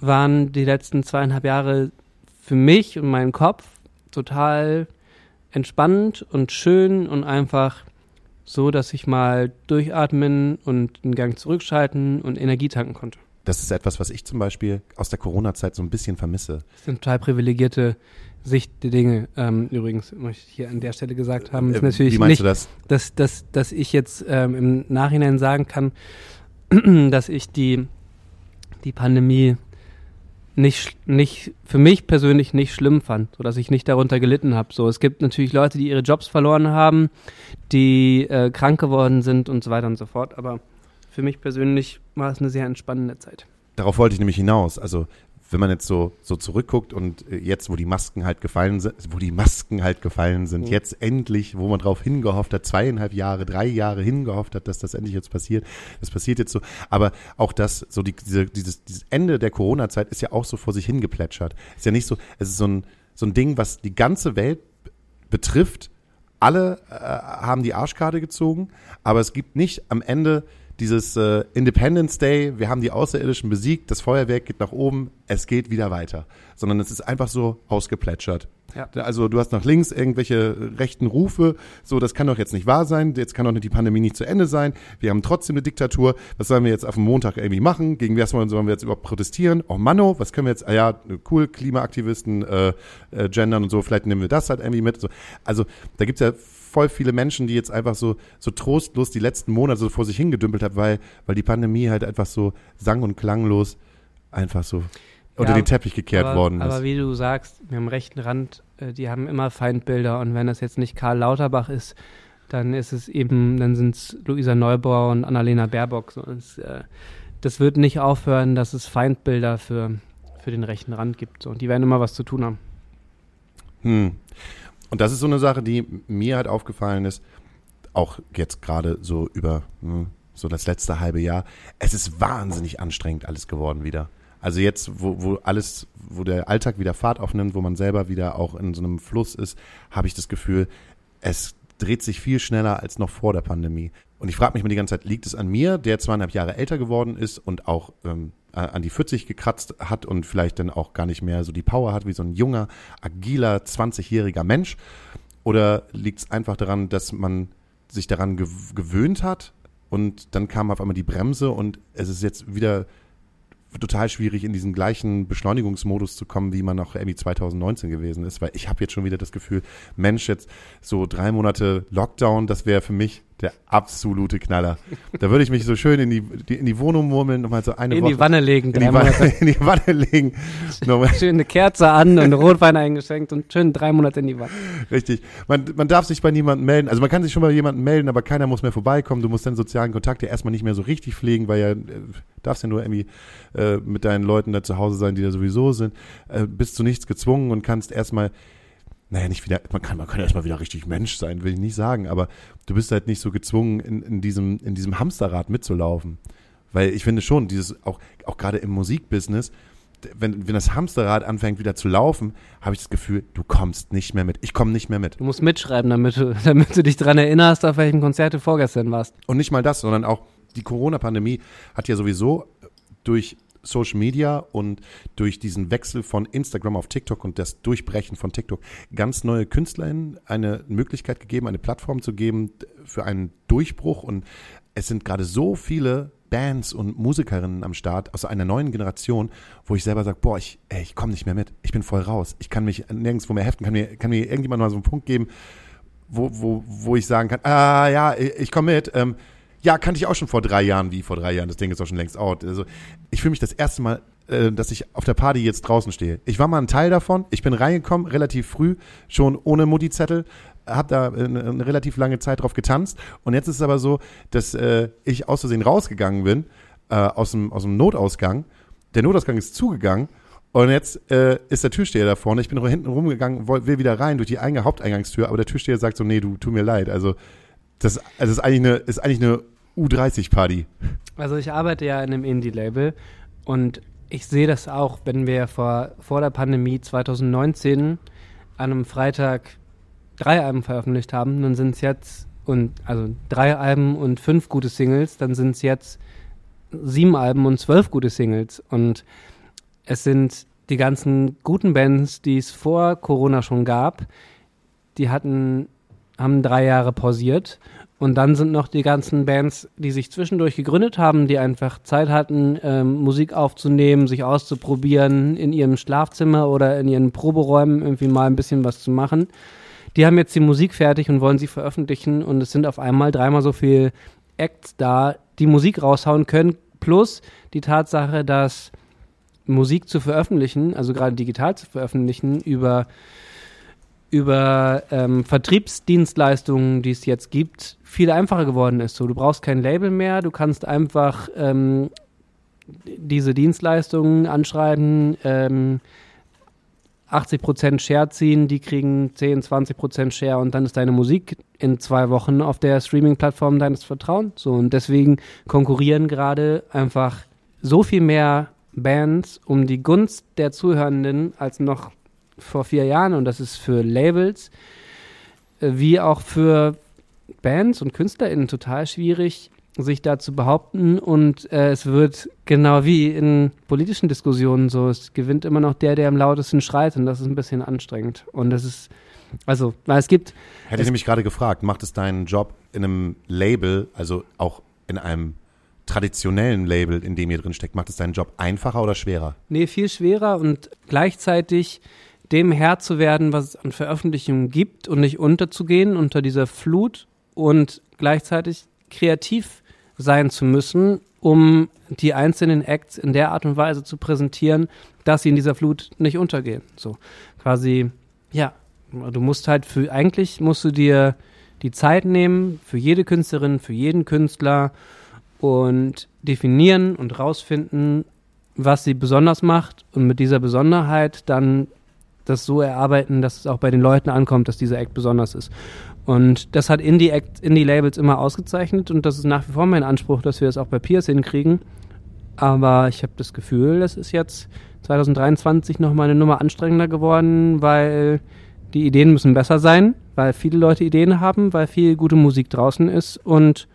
waren die letzten zweieinhalb Jahre für mich und meinen Kopf total entspannend und schön und einfach so, dass ich mal durchatmen und einen Gang zurückschalten und Energie tanken konnte. Das ist etwas, was ich zum Beispiel aus der Corona-Zeit so ein bisschen vermisse. Das ist eine total privilegierte Sicht der Dinge. Ähm, übrigens, möchte ich hier an der Stelle gesagt haben, ist Äh, natürlich Wie meinst nicht, du das? dass, dass, dass ich jetzt ähm, im Nachhinein sagen kann, [clears throat] dass ich die, die Pandemie nicht, nicht, für mich persönlich nicht schlimm fand, so dass ich nicht darunter gelitten habe. So, es gibt natürlich Leute, die ihre Jobs verloren haben, die äh, krank geworden sind und so weiter und so fort, aber für mich persönlich war es eine sehr entspannende Zeit. Darauf wollte ich nämlich hinaus. Also wenn man jetzt so, so zurückguckt und äh, jetzt, wo die Masken halt gefallen sind, wo die Masken halt gefallen sind, Mhm. jetzt endlich, wo man drauf hingehofft hat, zweieinhalb Jahre, drei Jahre hingehofft hat, dass das endlich jetzt passiert. Das passiert jetzt so. Aber auch das, so die, diese, dieses, dieses Ende der Corona-Zeit ist ja auch so vor sich hingeplätschert. Ist ja nicht so, es ist so ein, so ein Ding, was die ganze Welt betrifft. Alle äh, haben die Arschkarte gezogen, aber es gibt nicht am Ende dieses äh, Independence Day, wir haben die Außerirdischen besiegt, das Feuerwerk geht nach oben, es geht wieder weiter. Sondern es ist einfach so ausgeplätschert. Ja. Also du hast nach links irgendwelche rechten Rufe, so das kann doch jetzt nicht wahr sein, jetzt kann doch die Pandemie nicht zu Ende sein, wir haben trotzdem eine Diktatur, was sollen wir jetzt auf dem Montag irgendwie machen, gegen was sollen wir jetzt überhaupt protestieren, oh Manno, was können wir jetzt, ah ja, cool, Klimaaktivisten, äh, äh, gendern und so, vielleicht nehmen wir das halt irgendwie mit. So. Also da gibt's ja voll viele Menschen, die jetzt einfach so, so trostlos die letzten Monate so vor sich hingedümpelt haben, weil, weil die Pandemie halt einfach so sang- und klanglos einfach so unter Ja, den Teppich gekehrt aber, worden ist. Aber wie du sagst, wir am rechten Rand, äh, die haben immer Feindbilder und wenn das jetzt nicht Karl Lauterbach ist, dann ist es eben, dann sind es Luisa Neubauer und Annalena Baerbock. So, äh, das wird nicht aufhören, dass es Feindbilder für, für den rechten Rand gibt. So. Und die werden immer was zu tun haben. Hm. Und das ist so eine Sache, die mir halt aufgefallen ist, auch jetzt gerade so über hm, so das letzte halbe Jahr. Es ist wahnsinnig anstrengend alles geworden wieder. Also jetzt, wo, wo alles, wo der Alltag wieder Fahrt aufnimmt, wo man selber wieder auch in so einem Fluss ist, habe ich das Gefühl, es dreht sich viel schneller als noch vor der Pandemie. Und ich frage mich mal die ganze Zeit, liegt es an mir, der zweieinhalb Jahre älter geworden ist und auch ähm, an die 40 gekratzt hat und vielleicht dann auch gar nicht mehr so die Power hat wie so ein junger, agiler, 20-jähriger Mensch? Oder liegt es einfach daran, dass man sich daran gew gewöhnt hat und dann kam auf einmal die Bremse und es ist jetzt wieder total schwierig, in diesen gleichen Beschleunigungsmodus zu kommen, wie man noch irgendwie 2019 gewesen ist, weil ich habe jetzt schon wieder das Gefühl, Mensch, jetzt so drei Monate Lockdown, das wäre für mich der absolute Knaller. Da würde ich mich so schön in die, die in die Wohnung murmeln, nochmal so eine In Woche die Wanne legen, in, die Wanne, [laughs] in die Wanne legen. Schön eine Kerze an und Rotwein eingeschenkt und schön drei Monate in die Wanne. richtig. Man, man darf sich bei niemandem melden. Also man kann sich schon bei jemandem melden, aber keiner muss mehr vorbeikommen. Du musst den sozialen Kontakt ja erstmal nicht mehr so richtig pflegen, weil ja, äh, darfst ja nur irgendwie äh, mit deinen Leuten da zu Hause sein, die da sowieso sind. Äh, bist zu nichts gezwungen und kannst erstmal naja, nicht wieder, man kann, man kann erstmal wieder richtig Mensch sein, will ich nicht sagen, aber du bist halt nicht so gezwungen, in, in diesem, in diesem Hamsterrad mitzulaufen. Weil ich finde schon, dieses, auch, auch gerade im Musikbusiness, wenn, wenn das Hamsterrad anfängt wieder zu laufen, habe ich das Gefühl, du kommst nicht mehr mit. Ich komme nicht mehr mit. Du musst mitschreiben, damit du, [laughs] damit du dich dran erinnerst, auf welchem Konzert du vorgestern warst. Und nicht mal das, sondern auch die Corona-Pandemie hat ja sowieso durch Social Media und durch diesen Wechsel von Instagram auf TikTok und das Durchbrechen von TikTok ganz neue KünstlerInnen eine Möglichkeit gegeben, eine Plattform zu geben für einen Durchbruch. Und es sind gerade so viele Bands und Musikerinnen am Start aus einer neuen Generation, wo ich selber sage, boah, ich, ey, ich komme nicht mehr mit, ich bin voll raus, ich kann mich nirgendwo mehr heften, kann mir, kann mir irgendjemand mal so einen Punkt geben, wo, wo, wo ich sagen kann, ah ja, ich komme mit, ähm, ja, kannte ich auch schon vor drei Jahren, wie vor drei Jahren, das Ding ist auch schon längst out. Also ich fühle mich das erste Mal, äh, dass ich auf der Party jetzt draußen stehe. Ich war mal ein Teil davon, ich bin reingekommen, relativ früh, schon ohne Mutti-Zettel, habe da eine, eine relativ lange Zeit drauf getanzt und jetzt ist es aber so, dass äh, ich aus Versehen rausgegangen bin, äh, aus, dem, aus dem Notausgang, der Notausgang ist zugegangen Und jetzt äh, ist der Türsteher da vorne. Ich bin hinten rumgegangen, will, wieder rein durch die Einge Haupteingangstür, aber der Türsteher sagt so, nee, du, tu mir leid. Also das, also ist eigentlich eine, ist eigentlich eine U30-Party. Also ich arbeite ja in einem Indie-Label und ich sehe das auch, wenn wir vor, vor der Pandemie 2019 an einem Freitag drei Alben veröffentlicht haben, dann sind es jetzt, und also drei Alben und fünf gute Singles, dann sind es jetzt sieben Alben und zwölf gute Singles. Und es sind die ganzen guten Bands, die es vor Corona schon gab, die hatten, haben drei Jahre pausiert. Und dann sind noch die ganzen Bands, die sich zwischendurch gegründet haben, die einfach Zeit hatten, ähm, Musik aufzunehmen, sich auszuprobieren, in ihrem Schlafzimmer oder in ihren Proberäumen irgendwie mal ein bisschen was zu machen. Die haben jetzt die Musik fertig und wollen sie veröffentlichen und es sind auf einmal dreimal so viele Acts da, die Musik raushauen können, plus die Tatsache, dass Musik zu veröffentlichen, also gerade digital zu veröffentlichen, über, über ähm, Vertriebsdienstleistungen, die es jetzt gibt, viel einfacher geworden ist. So, du brauchst kein Label mehr, du kannst einfach ähm, diese Dienstleistungen anschreiben, ähm, 80% Share ziehen, die kriegen 10, 20% Share und dann ist deine Musik in zwei Wochen auf der Streaming-Plattform deines Vertrauens. So, und deswegen konkurrieren gerade einfach so viel mehr Bands um die Gunst der Zuhörenden als noch vor vier Jahren und das ist für Labels äh, wie auch für Bands und KünstlerInnen total schwierig, sich da zu behaupten und äh, es wird genau wie in politischen Diskussionen so, es gewinnt immer noch der, der am lautesten schreit und das ist ein bisschen anstrengend und das ist, also, weil es gibt... Hätte ich nämlich gerade gefragt, macht es deinen Job in einem Label, also auch in einem traditionellen Label, in dem ihr drin steckt, macht es deinen Job einfacher oder schwerer? Nee, viel schwerer und gleichzeitig dem Herr zu werden, was es an Veröffentlichungen gibt und nicht unterzugehen unter dieser Flut und gleichzeitig kreativ sein zu müssen, um die einzelnen Acts in der Art und Weise zu präsentieren, dass sie in dieser Flut nicht untergehen. So quasi, ja, du musst halt für, eigentlich musst du dir die Zeit nehmen für jede Künstlerin, für jeden Künstler und definieren und rausfinden, was sie besonders macht und mit dieser Besonderheit dann das so erarbeiten, dass es auch bei den Leuten ankommt, dass dieser Act besonders ist. Und das hat Indie-Labels Indie immer ausgezeichnet und das ist nach wie vor mein Anspruch, dass wir das auch bei Peers hinkriegen. Aber ich habe das Gefühl, das ist jetzt 2023 nochmal eine Nummer anstrengender geworden, weil die Ideen müssen besser sein, weil viele Leute Ideen haben, weil viel gute Musik draußen ist und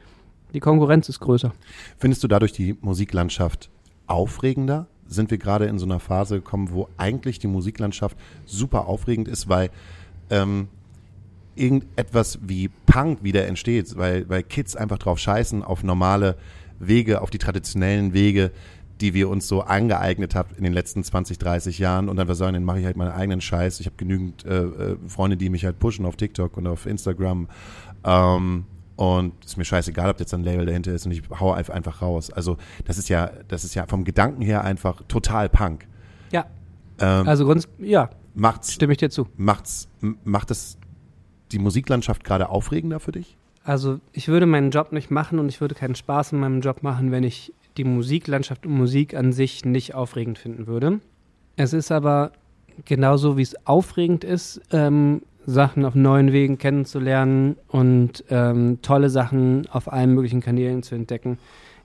die Konkurrenz ist größer. Findest du dadurch die Musiklandschaft aufregender? Sind wir gerade in so einer Phase gekommen, wo eigentlich die Musiklandschaft super aufregend ist, weil ähm, irgendetwas wie Punk wieder entsteht, weil, weil Kids einfach drauf scheißen auf normale Wege, auf die traditionellen Wege, die wir uns so angeeignet haben in den letzten 20, 30 Jahren und dann wir sagen, dann mache ich halt meinen eigenen Scheiß. Ich habe genügend äh, äh, Freunde, die mich halt pushen auf TikTok und auf Instagram. Ähm, und ist mir scheißegal, ob jetzt ein Label dahinter ist und ich hau einfach raus. Also das ist ja, das ist ja vom Gedanken her einfach total Punk. Ja. Ähm, also ganz, ja. Macht's, stimme ich dir zu. Macht's, macht es die Musiklandschaft gerade aufregender für dich? Also ich würde meinen Job nicht machen und ich würde keinen Spaß in meinem Job machen, wenn ich die Musiklandschaft und Musik an sich nicht aufregend finden würde. Es ist aber genauso, wie es aufregend ist, ähm, Sachen auf neuen Wegen kennenzulernen und ähm, tolle Sachen auf allen möglichen Kanälen zu entdecken,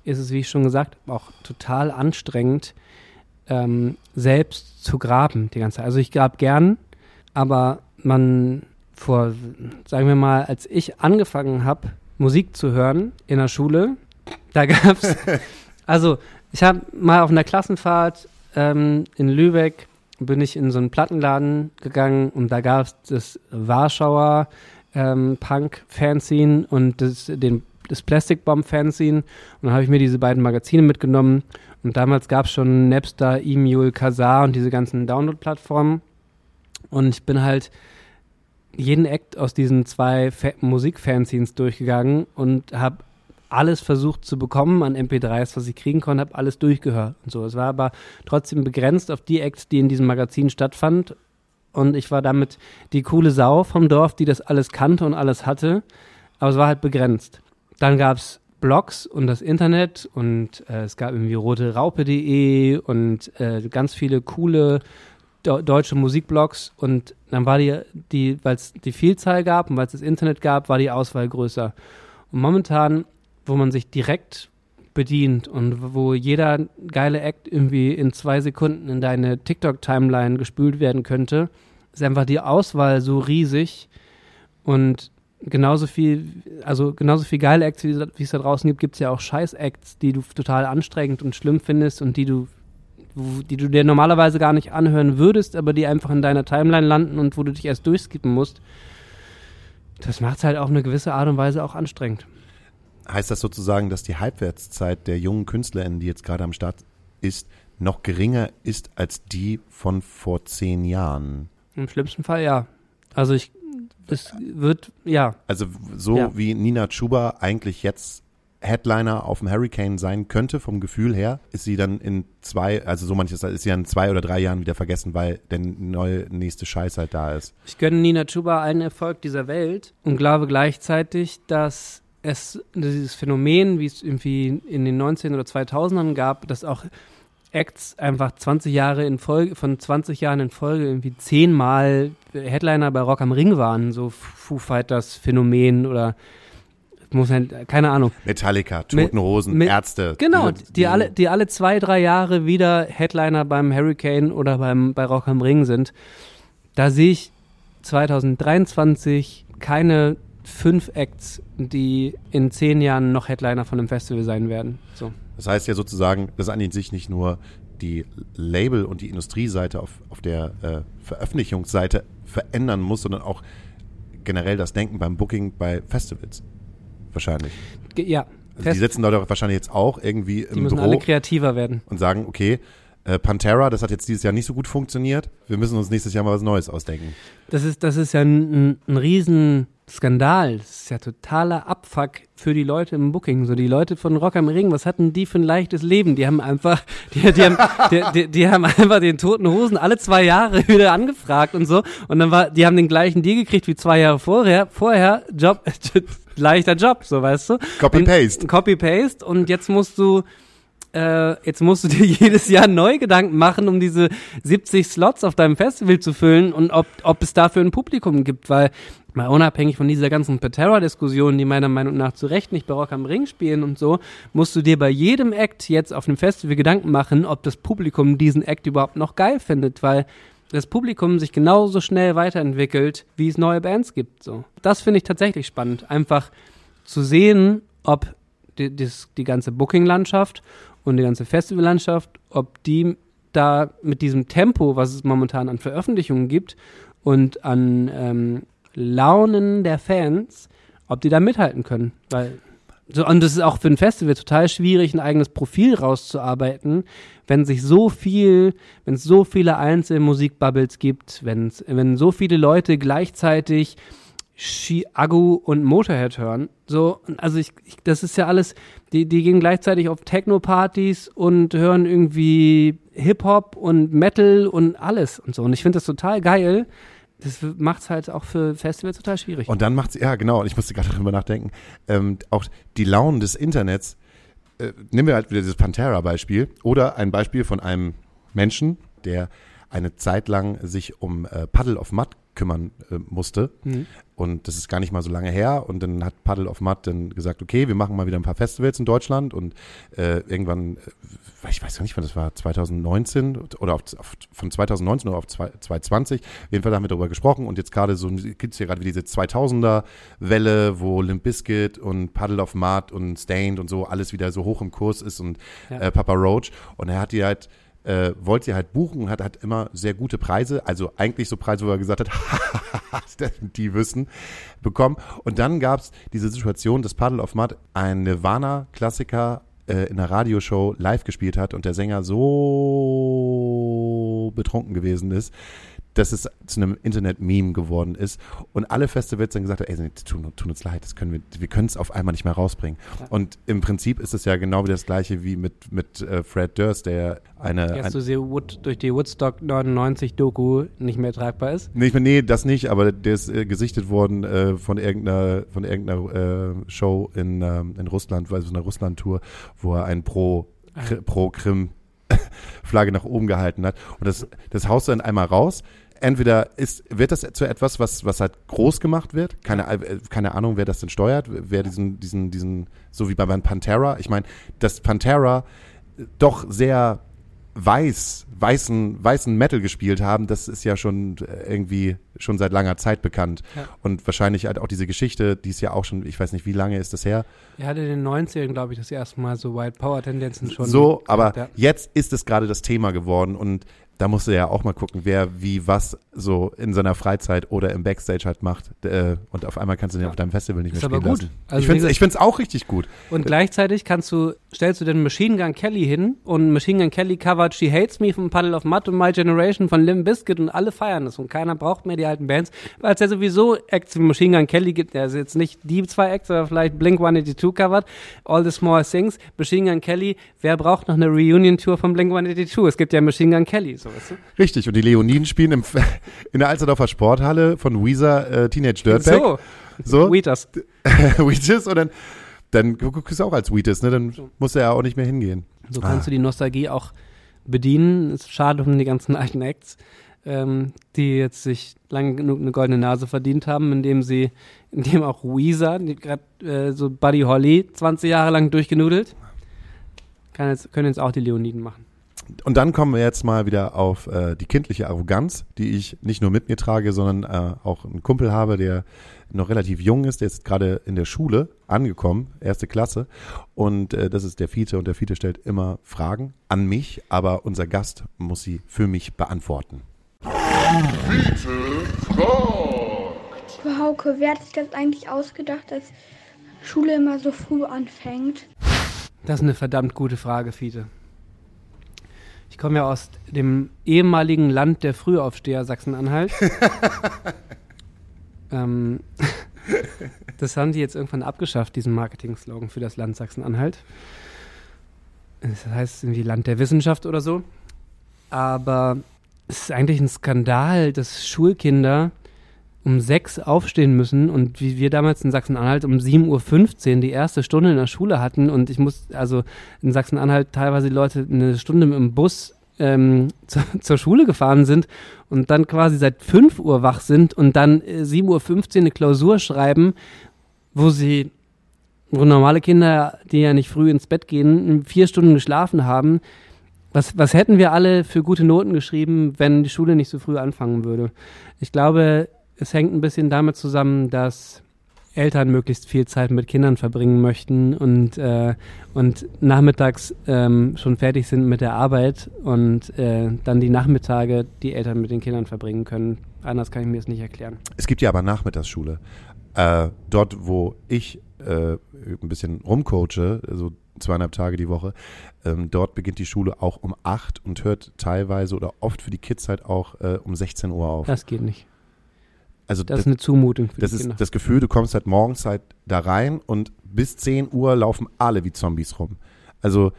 ist es, wie ich schon gesagt habe, auch total anstrengend, ähm, selbst zu graben die ganze Zeit. Also ich grab gern, aber man vor, sagen wir mal, als ich angefangen habe, Musik zu hören in der Schule, da gab es, [laughs] also ich habe mal auf einer Klassenfahrt ähm, in Lübeck bin ich in so einen Plattenladen gegangen und da gab es das Warschauer ähm, Punk-Fanzine und das, den, das Plastic Bomb-Fanzine. Und dann habe ich mir diese beiden Magazine mitgenommen. Und damals gab es schon Napster, E-Mule, Kazaa und diese ganzen Download-Plattformen. Und ich bin halt jeden Act aus diesen zwei Musik-Fanzines durchgegangen und habe alles versucht zu bekommen an MP3s, was ich kriegen konnte, habe alles durchgehört und so. Es war aber trotzdem begrenzt auf die Acts, die in diesem Magazin stattfand. Und ich war damit die coole Sau vom Dorf, die das alles kannte und alles hatte. Aber es war halt begrenzt. Dann gab es Blogs und das Internet und äh, es gab irgendwie roteraupe.de und äh, ganz viele coole do deutsche Musikblogs und dann war die, die weil es die Vielzahl gab und weil es das Internet gab, war die Auswahl größer. Und momentan, wo man sich direkt bedient und wo jeder geile Act irgendwie in zwei Sekunden in deine TikTok-Timeline gespült werden könnte, ist einfach die Auswahl so riesig und genauso viel, also genauso viel geile Acts, wie, wie es da draußen gibt, gibt es ja auch Scheiß-Acts, die du total anstrengend und schlimm findest und die du die du dir normalerweise gar nicht anhören würdest, aber die einfach in deiner Timeline landen und wo du dich erst durchskippen musst. Das macht es halt auf eine gewisse Art und Weise auch anstrengend. Heißt das sozusagen, dass die Halbwertszeit der jungen KünstlerInnen, die jetzt gerade am Start ist, noch geringer ist als die von vor zehn Jahren? Im schlimmsten Fall ja. Also ich, es wird, ja. Also so Ja. wie Nina Chuba eigentlich jetzt Headliner auf dem Hurricane sein könnte, vom Gefühl her, ist sie dann in zwei, also so manches, ist sie dann in zwei oder drei Jahren wieder vergessen, weil der neue nächste Scheiß halt da ist. Ich gönne Nina Chuba allen Erfolg dieser Welt und glaube gleichzeitig, dass es dieses Phänomen, wie es irgendwie in den 19 oder 2000ern gab, dass auch Acts einfach 20 Jahre in Folge, von 20 Jahren in Folge irgendwie zehnmal Headliner bei Rock am Ring waren, so Foo Fighters Phänomen oder muss halt, keine Ahnung. Metallica, Toten Hosen, mit- Ärzte. Genau, diese- die alle, die alle zwei, drei Jahre wieder Headliner beim Hurricane oder beim, bei Rock am Ring sind. Da sehe ich 2023 keine fünf Acts, die in zehn Jahren noch Headliner von einem Festival sein werden. So. Das heißt ja sozusagen, dass an sich nicht nur die Label- und die Industrieseite auf, auf der äh, Veröffentlichungsseite verändern muss, sondern auch generell das Denken beim Booking bei Festivals. Wahrscheinlich. Ja, Also die sitzen da doch wahrscheinlich jetzt auch irgendwie die im müssen Büro alle kreativer werden. und sagen, okay, äh, Pantera, das hat jetzt dieses Jahr nicht so gut funktioniert. Wir müssen uns nächstes Jahr mal was Neues ausdenken. Das ist, das ist ja ein, ein, ein Riesenskandal. Das ist ja totaler Abfuck für die Leute im Booking. So die Leute von Rock am Ring, was hatten die für ein leichtes Leben? Die haben einfach, die, die, haben, die, die, haben einfach den toten Hosen alle zwei Jahre [laughs] wieder angefragt und so. Und dann war, die haben den gleichen Deal gekriegt wie zwei Jahre vorher. Vorher Job, [laughs] leichter Job, so weißt du. Copy-Paste. Und- Copy-Paste. Und jetzt musst du äh, jetzt musst du dir [laughs] jedes Jahr neu Gedanken machen, um diese 70 Slots auf deinem Festival zu füllen und ob, ob es dafür ein Publikum gibt, weil mal unabhängig von dieser ganzen Patera-Diskussion, die meiner Meinung nach zu Recht nicht bei Rock am Ring spielen und so, musst du dir bei jedem Act jetzt auf einem Festival Gedanken machen, ob das Publikum diesen Act überhaupt noch geil findet, weil das Publikum sich genauso schnell weiterentwickelt, wie es neue Bands gibt. So. Das finde ich tatsächlich spannend, einfach zu sehen, ob die, das, die ganze Booking-Landschaft und die ganze Festivallandschaft, ob die da mit diesem Tempo, was es momentan an Veröffentlichungen gibt und an ähm, Launen der Fans, ob die da mithalten können. Weil so, und es ist auch für ein Festival total schwierig, ein eigenes Profil rauszuarbeiten, wenn sich so viel, wenn es so viele Einzelmusikbubbles gibt, wenn's, wenn so viele Leute gleichzeitig Chiago und Motorhead hören. So, also ich, ich, das ist ja alles, die, die gehen gleichzeitig auf Techno-Partys und hören irgendwie Hip-Hop und Metal und alles und so. Und ich finde das total geil. Das macht es halt auch für Festivals total schwierig. Und dann macht ja genau, und ich musste gerade [laughs] darüber nachdenken, ähm, auch die Launen des Internets, äh, nehmen wir halt wieder dieses Pantera-Beispiel oder ein Beispiel von einem Menschen, der eine Zeit lang sich um äh, Puddle of Mud kümmern äh, musste. Mhm. Und das ist gar nicht mal so lange her. Und dann hat Puddle of Mud dann gesagt, okay, wir machen mal wieder ein paar Festivals in Deutschland. Und äh, irgendwann, äh, ich weiß gar nicht, wann das war, 2019 oder auf, auf, von 2019 oder auf zwei- 2020. Auf jeden Fall haben wir darüber gesprochen. Und jetzt gerade so gibt es hier gerade wieder diese 2000er-Welle, wo Limp Bizkit und Puddle of Mud und Stained und so alles wieder so hoch im Kurs ist und Ja. äh, Papa Roach. Und er hat die halt äh, wollte sie halt buchen hat, hat immer sehr gute Preise, also eigentlich so Preise, wo er gesagt hat, [laughs] [laughs] die wissen, bekommen. Und dann gab es diese Situation, dass Puddle of Mud ein Nirvana-Klassiker äh, in einer Radioshow live gespielt hat und der Sänger so betrunken gewesen ist, dass es zu einem Internet-Meme geworden ist und alle Festivals dann gesagt haben, ey, tun, tun uns leid, das können wir, wir können es auf einmal nicht mehr rausbringen. Ja. Und im Prinzip ist es ja genau wie das gleiche wie mit, mit äh, Fred Durst, der eine, Jetzt ein, du sie Wood, durch die Woodstock 99 Doku nicht mehr tragbar ist. Nee, ich meine, nee, das nicht, aber der ist äh, gesichtet worden äh, von irgendeiner, von irgendeiner äh, Show in, ähm, in Russland, weil so eine Russland-Tour, wo er ein Pro, Kri- pro Krim [laughs] Flagge nach oben gehalten hat. Und das, das haust du dann einmal raus. Entweder ist, wird das zu etwas, was, was halt groß gemacht wird. Keine, äh, keine Ahnung, wer das denn steuert, wer diesen, diesen, diesen, so wie bei Pantera. Ich meine, dass Pantera doch sehr weiß, weißen, weißen Metal gespielt haben, das ist ja schon äh, irgendwie schon seit langer Zeit bekannt. Ja. Und wahrscheinlich halt auch diese Geschichte, die ist ja auch schon, ich weiß nicht, wie lange ist das her? Er hatte in den 90ern, glaube ich, das erste Mal so White Power Tendenzen schon. so, aber Ja. jetzt ist es gerade das Thema geworden und da musst du ja auch mal gucken, wer wie was so in seiner Freizeit oder im Backstage halt macht. Äh, und auf einmal kannst du den Ja. auf deinem Festival nicht Ist mehr aber spielen gut. lassen. Also ich finde gesagt- ich find's auch richtig gut. Und gleichzeitig kannst du, stellst du den Machine Gun Kelly hin und Machine Gun Kelly covert She Hates Me von Puddle of Mud und My Generation von Limp Bizkit und alle feiern das und keiner braucht mehr die alten Bands, weil es ja sowieso Acts wie Machine Gun Kelly gibt, der ist jetzt nicht die zwei Acts, aber vielleicht Blink 182 covert, All the Small Things, Machine Gun Kelly, wer braucht noch eine Reunion-Tour von Blink 182? Es gibt ja Machine Gun Kelly, so weißt du? Richtig. Und die Leoniden spielen im, [laughs] in der Alsterdorfer Sporthalle von Weezer äh, Teenage Dirtbag. So, So. Weeters. [laughs] Und dann, dann guckst du auch als Wheatus, ne? Dann muss er ja auch nicht mehr hingehen. So Ah. kannst du die Nostalgie auch bedienen. Ist schade um die ganzen [laughs] alten Acts, ähm, die jetzt sich lang genug eine goldene Nase verdient haben, indem sie, indem auch Weezer, gerade äh, so Buddy Holly 20 Jahre lang durchgenudelt, jetzt, können jetzt auch die Leoniden machen. Und dann kommen wir jetzt mal wieder auf äh, die kindliche Arroganz, die ich nicht nur mit mir trage, sondern äh, auch einen Kumpel habe, der noch relativ jung ist, der ist gerade in der Schule angekommen, erste Klasse. Und äh, das ist der Fiete und der Fiete stellt immer Fragen an mich, aber unser Gast muss sie für mich beantworten. Frau Hauke, wer hat sich das eigentlich ausgedacht, dass Schule immer so früh anfängt? Das ist eine verdammt gute Frage, Fiete. Ich komme ja aus dem ehemaligen Land der Frühaufsteher Sachsen-Anhalt. [laughs] ähm, [laughs] das haben die jetzt irgendwann abgeschafft, diesen Marketing-Slogan für das Land Sachsen-Anhalt. Das heißt irgendwie Land der Wissenschaft oder so. Aber es ist eigentlich ein Skandal, dass Schulkinder um sechs aufstehen müssen und wie wir damals in Sachsen-Anhalt um 7.15 Uhr die erste Stunde in der Schule hatten und ich muss, also in Sachsen-Anhalt teilweise die Leute eine Stunde dem Bus ähm, [laughs] zur, zur Schule gefahren sind und dann quasi seit 5 Uhr wach sind und dann äh, 7.15 Uhr eine Klausur schreiben, wo sie, wo normale Kinder, die ja nicht früh ins Bett gehen, vier Stunden geschlafen haben. Was, was hätten wir alle für gute Noten geschrieben, wenn die Schule nicht so früh anfangen würde? Ich glaube, es hängt ein bisschen damit zusammen, dass Eltern möglichst viel Zeit mit Kindern verbringen möchten und, äh, und nachmittags ähm, schon fertig sind mit der Arbeit und äh, dann die Nachmittage die Eltern mit den Kindern verbringen können. Anders kann ich mir das nicht erklären. Es gibt ja aber Nachmittagsschule. Äh, dort, wo ich äh, ein bisschen rumcoache, so zweieinhalb Tage die Woche, ähm, dort beginnt die Schule auch um acht und hört teilweise oder oft für die Kids halt auch äh, um 16 Uhr auf. Das geht nicht. Also Das ist eine Zumutung für das ist Kinder. das Gefühl, du kommst halt morgens halt da rein und bis 10 Uhr laufen alle wie Zombies rum. Also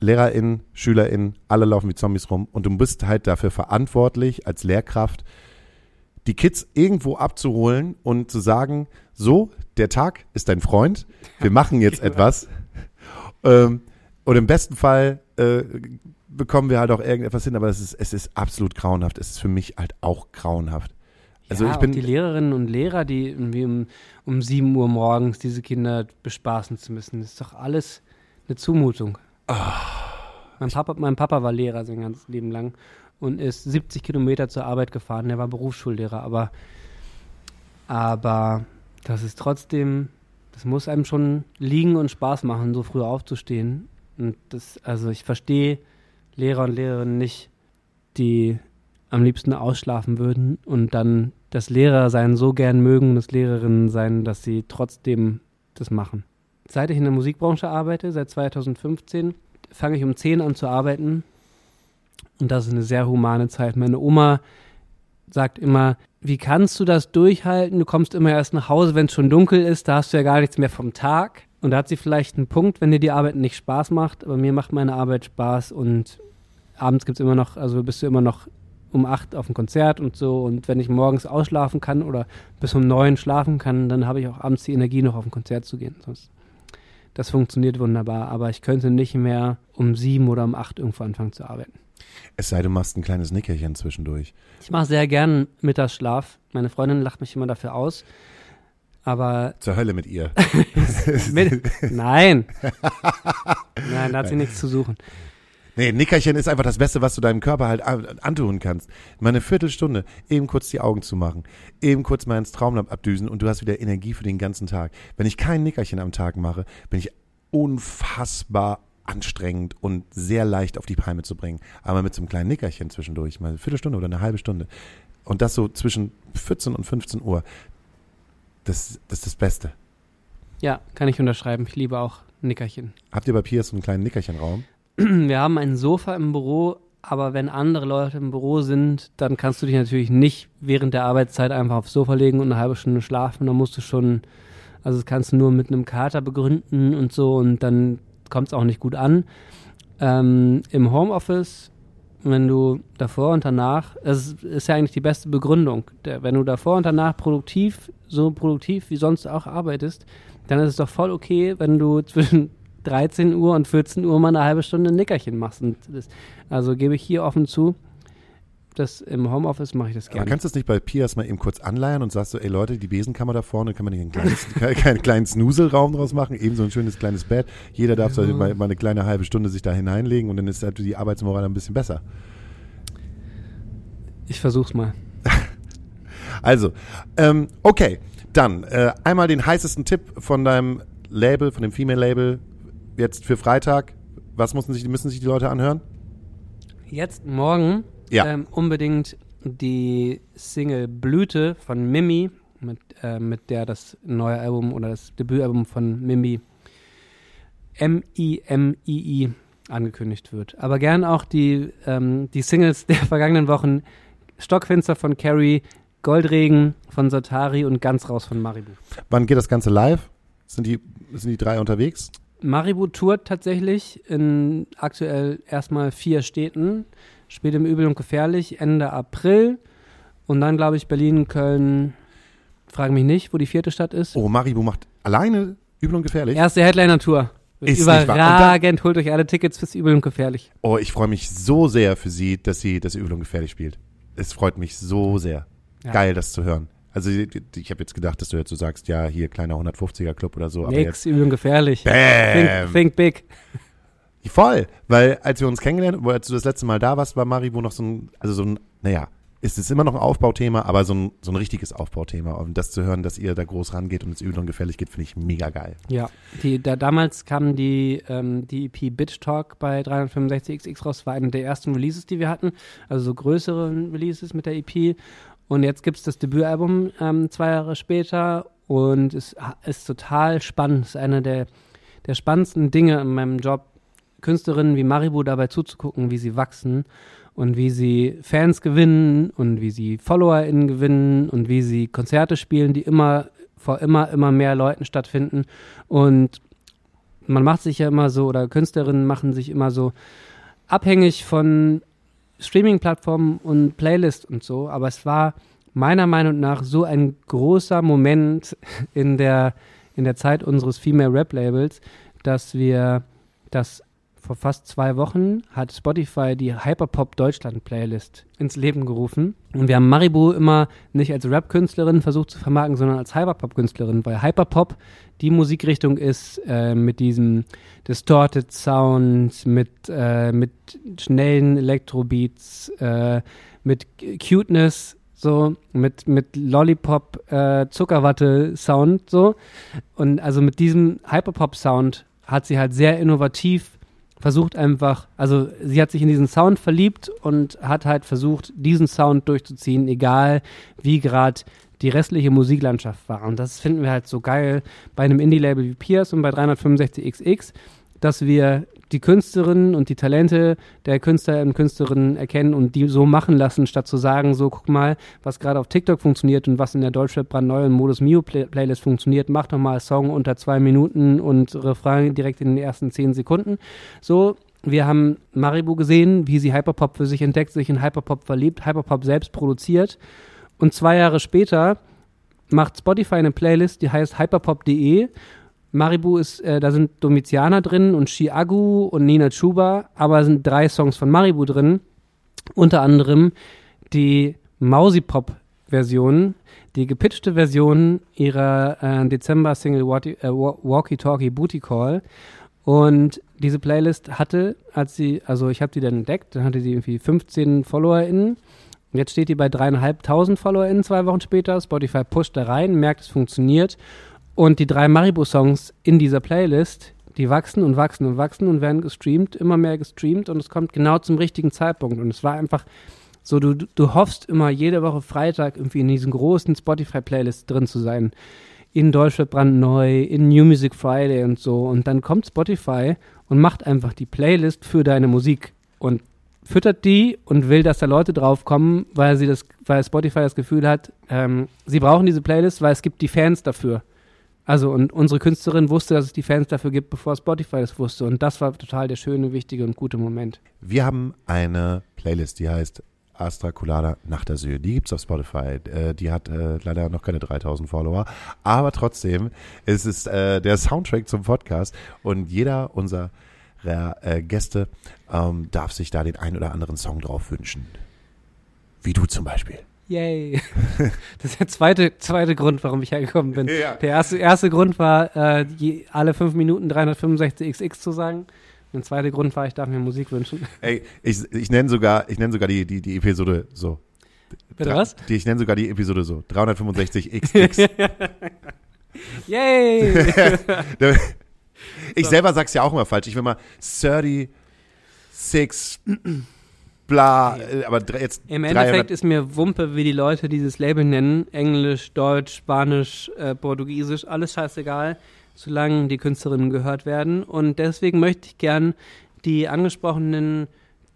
LehrerInnen, SchülerInnen, alle laufen wie Zombies rum und du bist halt dafür verantwortlich als Lehrkraft, die Kids irgendwo abzuholen und zu sagen, so, der Tag ist dein Freund, wir machen jetzt [laughs] genau. etwas. Ähm, und im besten Fall äh, bekommen wir halt auch irgendetwas hin, aber es ist, es ist absolut grauenhaft. Es ist für mich halt auch grauenhaft. Also ja, ich auch bin die Lehrerinnen und Lehrer, die irgendwie um, um 7 Uhr morgens diese Kinder bespaßen zu müssen, das ist doch alles eine Zumutung. Mein, Papa, mein Papa war Lehrer sein ganzes Leben lang und ist 70 Kilometer zur Arbeit gefahren. Der war Berufsschullehrer, aber, aber das ist trotzdem, das muss einem schon liegen und Spaß machen, so früh aufzustehen. Und das, also ich verstehe Lehrer und Lehrerinnen nicht, die am liebsten ausschlafen würden und dann das Lehrersein so gern mögen, das Lehrerinnen sein, dass sie trotzdem das machen. Seit ich in der Musikbranche arbeite, seit 2015, fange ich um 10 an zu arbeiten und das ist eine sehr humane Zeit. Meine Oma sagt immer, wie kannst du das durchhalten? Du kommst immer erst nach Hause, wenn es schon dunkel ist, da hast du ja gar nichts mehr vom Tag. Und da hat sie vielleicht einen Punkt, wenn dir die Arbeit nicht Spaß macht, aber mir macht meine Arbeit Spaß und abends gibt es immer noch, also bist du immer noch um acht auf dem Konzert und so. Und wenn ich morgens ausschlafen kann oder bis um neun schlafen kann, dann habe ich auch abends die Energie, noch auf ein Konzert zu gehen. Sonst, das funktioniert wunderbar. Aber ich könnte nicht mehr um sieben oder um acht irgendwo anfangen zu arbeiten. Es sei, du machst ein kleines Nickerchen zwischendurch. Ich mache sehr gern Mittagsschlaf. Meine Freundin lacht mich immer dafür aus. Aber. Zur Hölle mit ihr. [laughs] mit, [laughs] nein. nein, da hat sie nichts zu suchen. Nee, Nickerchen ist einfach das Beste, was du deinem Körper halt antun kannst. Mal eine Viertelstunde, eben kurz die Augen zu machen, eben kurz mal ins Traumland abdüsen und du hast wieder Energie für den ganzen Tag. Wenn ich kein Nickerchen am Tag mache, bin ich unfassbar anstrengend und sehr leicht auf die Palme zu bringen. Aber mit so einem kleinen Nickerchen zwischendurch, mal eine Viertelstunde oder eine halbe Stunde. Und das so zwischen 14 und 15 Uhr. Das, das ist das Beste. Ja, kann ich unterschreiben. Ich liebe auch Nickerchen. Habt ihr bei Piers so einen kleinen Nickerchenraum? [clears throat] wir haben ein Sofa im Büro, aber wenn andere Leute im Büro sind, dann kannst du dich natürlich nicht während der Arbeitszeit einfach aufs Sofa legen und eine halbe Stunde schlafen. Dann musst du schon, also das kannst du nur mit einem Kater begründen und so und dann kommt es auch nicht gut an. Ähm, Im Homeoffice, wenn du davor und danach, das ist ja eigentlich die beste Begründung, wenn du davor und danach produktiv, so produktiv wie sonst auch arbeitest, dann ist es doch voll okay, wenn du [laughs] zwischen 13 Uhr und 14 Uhr mal eine halbe Stunde ein Nickerchen machst. Das, also gebe ich hier offen zu, das im Homeoffice mache ich das gerne. Aber kannst du das nicht bei Pias mal eben kurz anleihen und sagst so, ey Leute, die Besenkammer da vorne, kann man nicht einen kleinen, [laughs] keinen kleinen Snuselraum draus machen, eben so ein schönes kleines Bett. Jeder darf ja. so mal, mal, eine kleine halbe Stunde sich da hineinlegen und dann ist halt die Arbeitsmoral ein bisschen besser. Ich versuch's mal. [laughs] also, ähm, okay, dann äh, einmal den heißesten Tipp von deinem Label, von dem Female Label, jetzt für Freitag? Was müssen sich, müssen sich die Leute anhören? Jetzt morgen ja. ähm, unbedingt die Single Blüte von Mimi, mit, äh, mit der das neue Album oder das Debütalbum von Mimi M-I-M-I-I angekündigt wird. Aber gern auch die, ähm, die Singles der vergangenen Wochen Stockfinster von Carrie, Goldregen von Satari und Ganz raus von Maribu. Wann geht das Ganze live? Sind die, sind die drei unterwegs? Maribu tourt tatsächlich in aktuell erstmal vier Städten. Spielt im Übel und Gefährlich Ende April. Und dann, glaube ich, Berlin, Köln. Frage mich nicht, wo die vierte Stadt ist. Oh, Maribu macht alleine Übel und Gefährlich? Erste Headliner-Tour. Ist Überragend, holt euch alle Tickets fürs Übel und Gefährlich. Oh, ich freue mich so sehr für sie, dass sie das Übel und Gefährlich spielt. Es freut mich so sehr. Ja. Geil, das zu hören. Also ich habe jetzt gedacht, dass du jetzt so sagst, ja, hier kleiner 150er Club oder so. Nix, übel und gefährlich. Bam. Think, think big. Voll, weil als wir uns kennengelernt, als du das letzte Mal da warst, war Maribo noch so ein, also so ein, naja, ist es immer noch ein Aufbauthema, aber so ein, so ein richtiges Aufbauthema. Und das zu hören, dass ihr da groß rangeht und es übel und gefährlich geht, finde ich mega geil. Ja, die, da, damals kam die, ähm, die EP Bitch Talk bei 365XX raus, war eine der ersten Releases, die wir hatten, also so größere Releases mit der EP. Und jetzt gibt es das Debütalbum ähm, zwei Jahre später und es ist total spannend. Es ist einer der, der spannendsten Dinge in meinem Job, Künstlerinnen wie Maribu dabei zuzugucken, wie sie wachsen und wie sie Fans gewinnen und wie sie FollowerInnen gewinnen und wie sie Konzerte spielen, die immer vor immer, immer mehr Leuten stattfinden. Und man macht sich ja immer so, oder Künstlerinnen machen sich immer so abhängig von Streaming-Plattformen und Playlist und so, aber es war meiner Meinung nach so ein großer Moment in der, in der Zeit unseres Female Rap Labels, dass wir das vor fast zwei Wochen hat Spotify die Hyperpop Deutschland Playlist ins Leben gerufen. Und wir haben Maribu immer nicht als Rap-Künstlerin versucht zu vermarkten, sondern als Hyperpop-Künstlerin, weil Hyperpop die Musikrichtung ist äh, mit diesem Distorted Sound, mit, äh, mit schnellen Elektrobeats, äh, mit Cuteness, so mit mit Lollipop äh, Zuckerwatte Sound so und also mit diesem Hyperpop Sound hat sie halt sehr innovativ versucht einfach, also sie hat sich in diesen Sound verliebt und hat halt versucht, diesen Sound durchzuziehen, egal wie gerade die restliche Musiklandschaft war. Und das finden wir halt so geil bei einem Indie-Label wie Pierce und bei 365XX, dass wir die Künstlerinnen und die Talente der Künstler und Künstlerinnen erkennen und die so machen lassen, statt zu sagen, so guck mal, was gerade auf TikTok funktioniert und was in der Deutschrap brandneuen Modus Mio Play Playlist funktioniert, mach doch mal Song unter zwei Minuten und Refrain direkt in den ersten zehn Sekunden. So, wir haben Maribu gesehen, wie sie Hyperpop für sich entdeckt, sich in Hyperpop verliebt, Hyperpop selbst produziert. Und zwei Jahre später macht Spotify eine Playlist, die heißt hyperpop.de Maribu ist, äh, da sind Domitianer drin und Chiagu und Nina Chuba, aber sind drei Songs von Maribu drin. Unter anderem die Mausipop-Version, die gepitchte Version ihrer äh, Dezember-Single äh, Walkie Talkie Booty Call. Und diese Playlist hatte, als sie, also ich habe die dann entdeckt, dann hatte sie irgendwie 15 FollowerInnen. Jetzt steht die bei dreieinhalbtausend FollowerInnen zwei Wochen später. Spotify pusht da rein, merkt, es funktioniert und die drei Maribu-Songs in dieser Playlist, die wachsen und wachsen und wachsen und werden gestreamt, immer mehr gestreamt und es kommt genau zum richtigen Zeitpunkt. Und es war einfach so, du, du hoffst immer jede Woche Freitag irgendwie in diesen großen Spotify-Playlists drin zu sein. In Deutschland brandneu, in New Music Friday und so. Und dann kommt Spotify und macht einfach die Playlist für deine Musik und füttert die und will, dass da Leute draufkommen, weil sie das, weil Spotify das Gefühl hat, ähm, sie brauchen diese Playlist, weil es gibt die Fans dafür. Also, und unsere Künstlerin wusste, dass es die Fans dafür gibt, bevor Spotify das wusste. Und das war total der schöne, wichtige und gute Moment. Wir haben eine Playlist, die heißt Astra Colada nach der Süd. Die gibt es auf Spotify. Äh, die hat äh, leider noch keine 3000 Follower. Aber trotzdem ist es äh, der Soundtrack zum Podcast. Und jeder unserer Gäste ähm, darf sich da den ein oder anderen Song drauf wünschen. Wie du zum Beispiel. Yay. [laughs] Das ist der zweite, zweite Grund, warum ich hergekommen bin. Ja. Der erste, erste Grund war, äh, je, alle fünf Minuten 365xx zu sagen. Und der zweite Grund war, ich darf mir Musik wünschen. Ey, ich, ich nenne sogar, ich nenne sogar die, die, die Episode so. Bitte was? Die, ich nenne sogar die Episode so. 365xx. [laughs] Yay! [laughs] ich so. selber sag's ja auch immer falsch. Ich will mal 36 bla, äh, aber jetzt. Im Endeffekt ist mir Wumpe, wie die Leute dieses Label nennen. Englisch, Deutsch, Spanisch, äh, Portugiesisch, alles scheißegal, solange die Künstlerinnen gehört werden. Und deswegen möchte ich gern die angesprochenen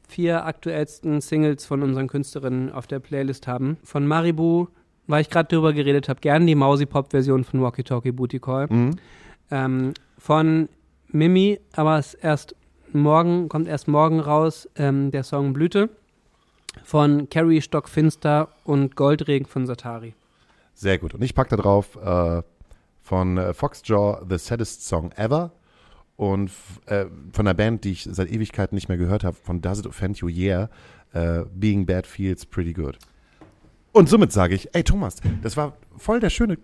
vier aktuellsten Singles von unseren Künstlerinnen auf der Playlist haben. Von Maribu, weil ich gerade drüber geredet habe, gern die Mausi-Pop-Version von Walkie Talkie Booty Call. Mhm. Ähm, von Mimi, aber es ist erst morgen, kommt erst morgen raus, ähm, der Song Blüte von Carrie Stockfinster und Goldregen von Satari. Sehr gut. Und ich packe da drauf äh, von äh, Foxjaw The Saddest Song Ever und äh, von einer Band, die ich seit Ewigkeiten nicht mehr gehört habe, von Does It Offend You Yeah, äh, Being Bad Feels Pretty Good. Und somit sage ich, ey Thomas, das war voll der schöne,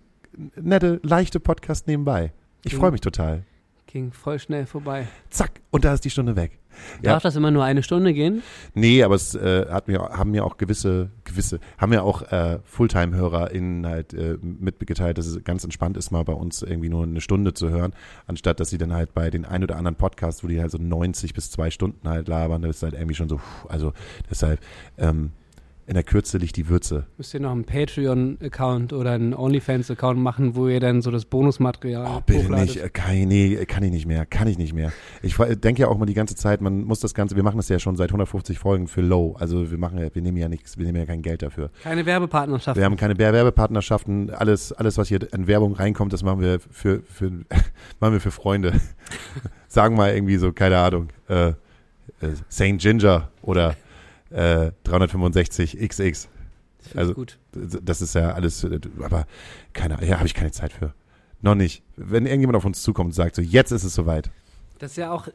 nette, leichte Podcast nebenbei. Ich freue mich total. Ging voll schnell vorbei. Zack, und da ist die Stunde weg. Ja. Darf das immer nur eine Stunde gehen? Nee, aber es äh, hat mir, haben mir auch gewisse, gewisse, haben mir auch äh, Fulltime-HörerInnen halt äh, mitgeteilt, dass es ganz entspannt ist, mal bei uns irgendwie nur eine Stunde zu hören, anstatt dass sie dann halt bei den ein oder anderen Podcasts, wo die halt so 90 bis zwei Stunden halt labern, das ist halt irgendwie schon so, also deshalb, ähm, in der Kürze liegt die Würze. Müsst ihr noch einen Patreon-Account oder einen OnlyFans-Account machen, wo ihr dann so das Bonusmaterial Oh, bitte hochladet? nicht. Kann ich, nee, kann ich nicht mehr. Kann ich nicht mehr. Ich denke ja auch mal die ganze Zeit, man muss das Ganze, wir machen das ja schon seit 150 Folgen für Low. Also wir machen ja, wir nehmen ja nichts, wir nehmen ja kein Geld dafür. Keine Werbepartnerschaften. Wir haben keine Werbepartnerschaften. Alles, alles, was hier an Werbung reinkommt, das machen wir für, für, [laughs] machen wir für Freunde. [laughs] Sagen mal irgendwie so, keine Ahnung, äh, äh St. Ginger oder äh, 365 XX. Also gut. das ist ja alles, aber keine, ja, habe ich keine Zeit für. Noch nicht. Wenn irgendjemand auf uns zukommt und sagt, so jetzt ist es soweit. Das ist ja auch,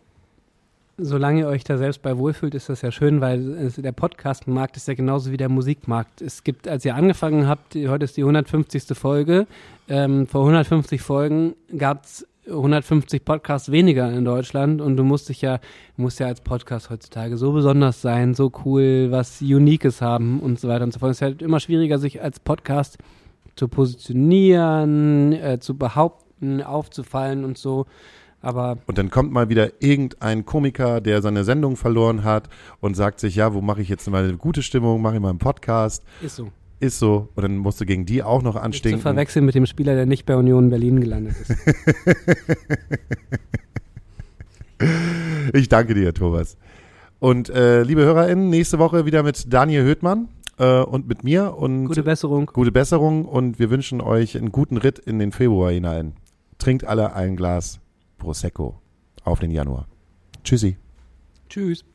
solange ihr euch da selbst bei wohlfühlt, ist das ja schön, weil der Podcast-Markt ist ja genauso wie der Musikmarkt. Es gibt, als ihr angefangen habt, heute ist die 150. Folge, ähm, vor 150 Folgen gab es 150 Podcasts weniger in Deutschland und du musst dich ja, musst ja als Podcast heutzutage so besonders sein, so cool, was Uniques haben und so weiter und so fort. Es ist halt immer schwieriger, sich als Podcast zu positionieren, äh, zu behaupten, aufzufallen und so. Aber und dann kommt mal wieder irgendein Komiker, der seine Sendung verloren hat und sagt sich, ja, wo mache ich jetzt mal eine gute Stimmung, mache ich mal einen Podcast. Ist so. Ist so. Und dann musst du gegen die auch noch anstinken. Zu verwechseln mit dem Spieler, der nicht bei Union Berlin gelandet ist. [laughs] Ich danke dir, Thomas. Und äh, liebe HörerInnen, nächste Woche wieder mit Daniel Höhtmann äh, und mit mir. Und Gute Besserung. Gute Besserung und wir wünschen euch einen guten Ritt in den Februar hinein. Trinkt alle ein Glas Prosecco auf den Januar. Tschüssi. Tschüss.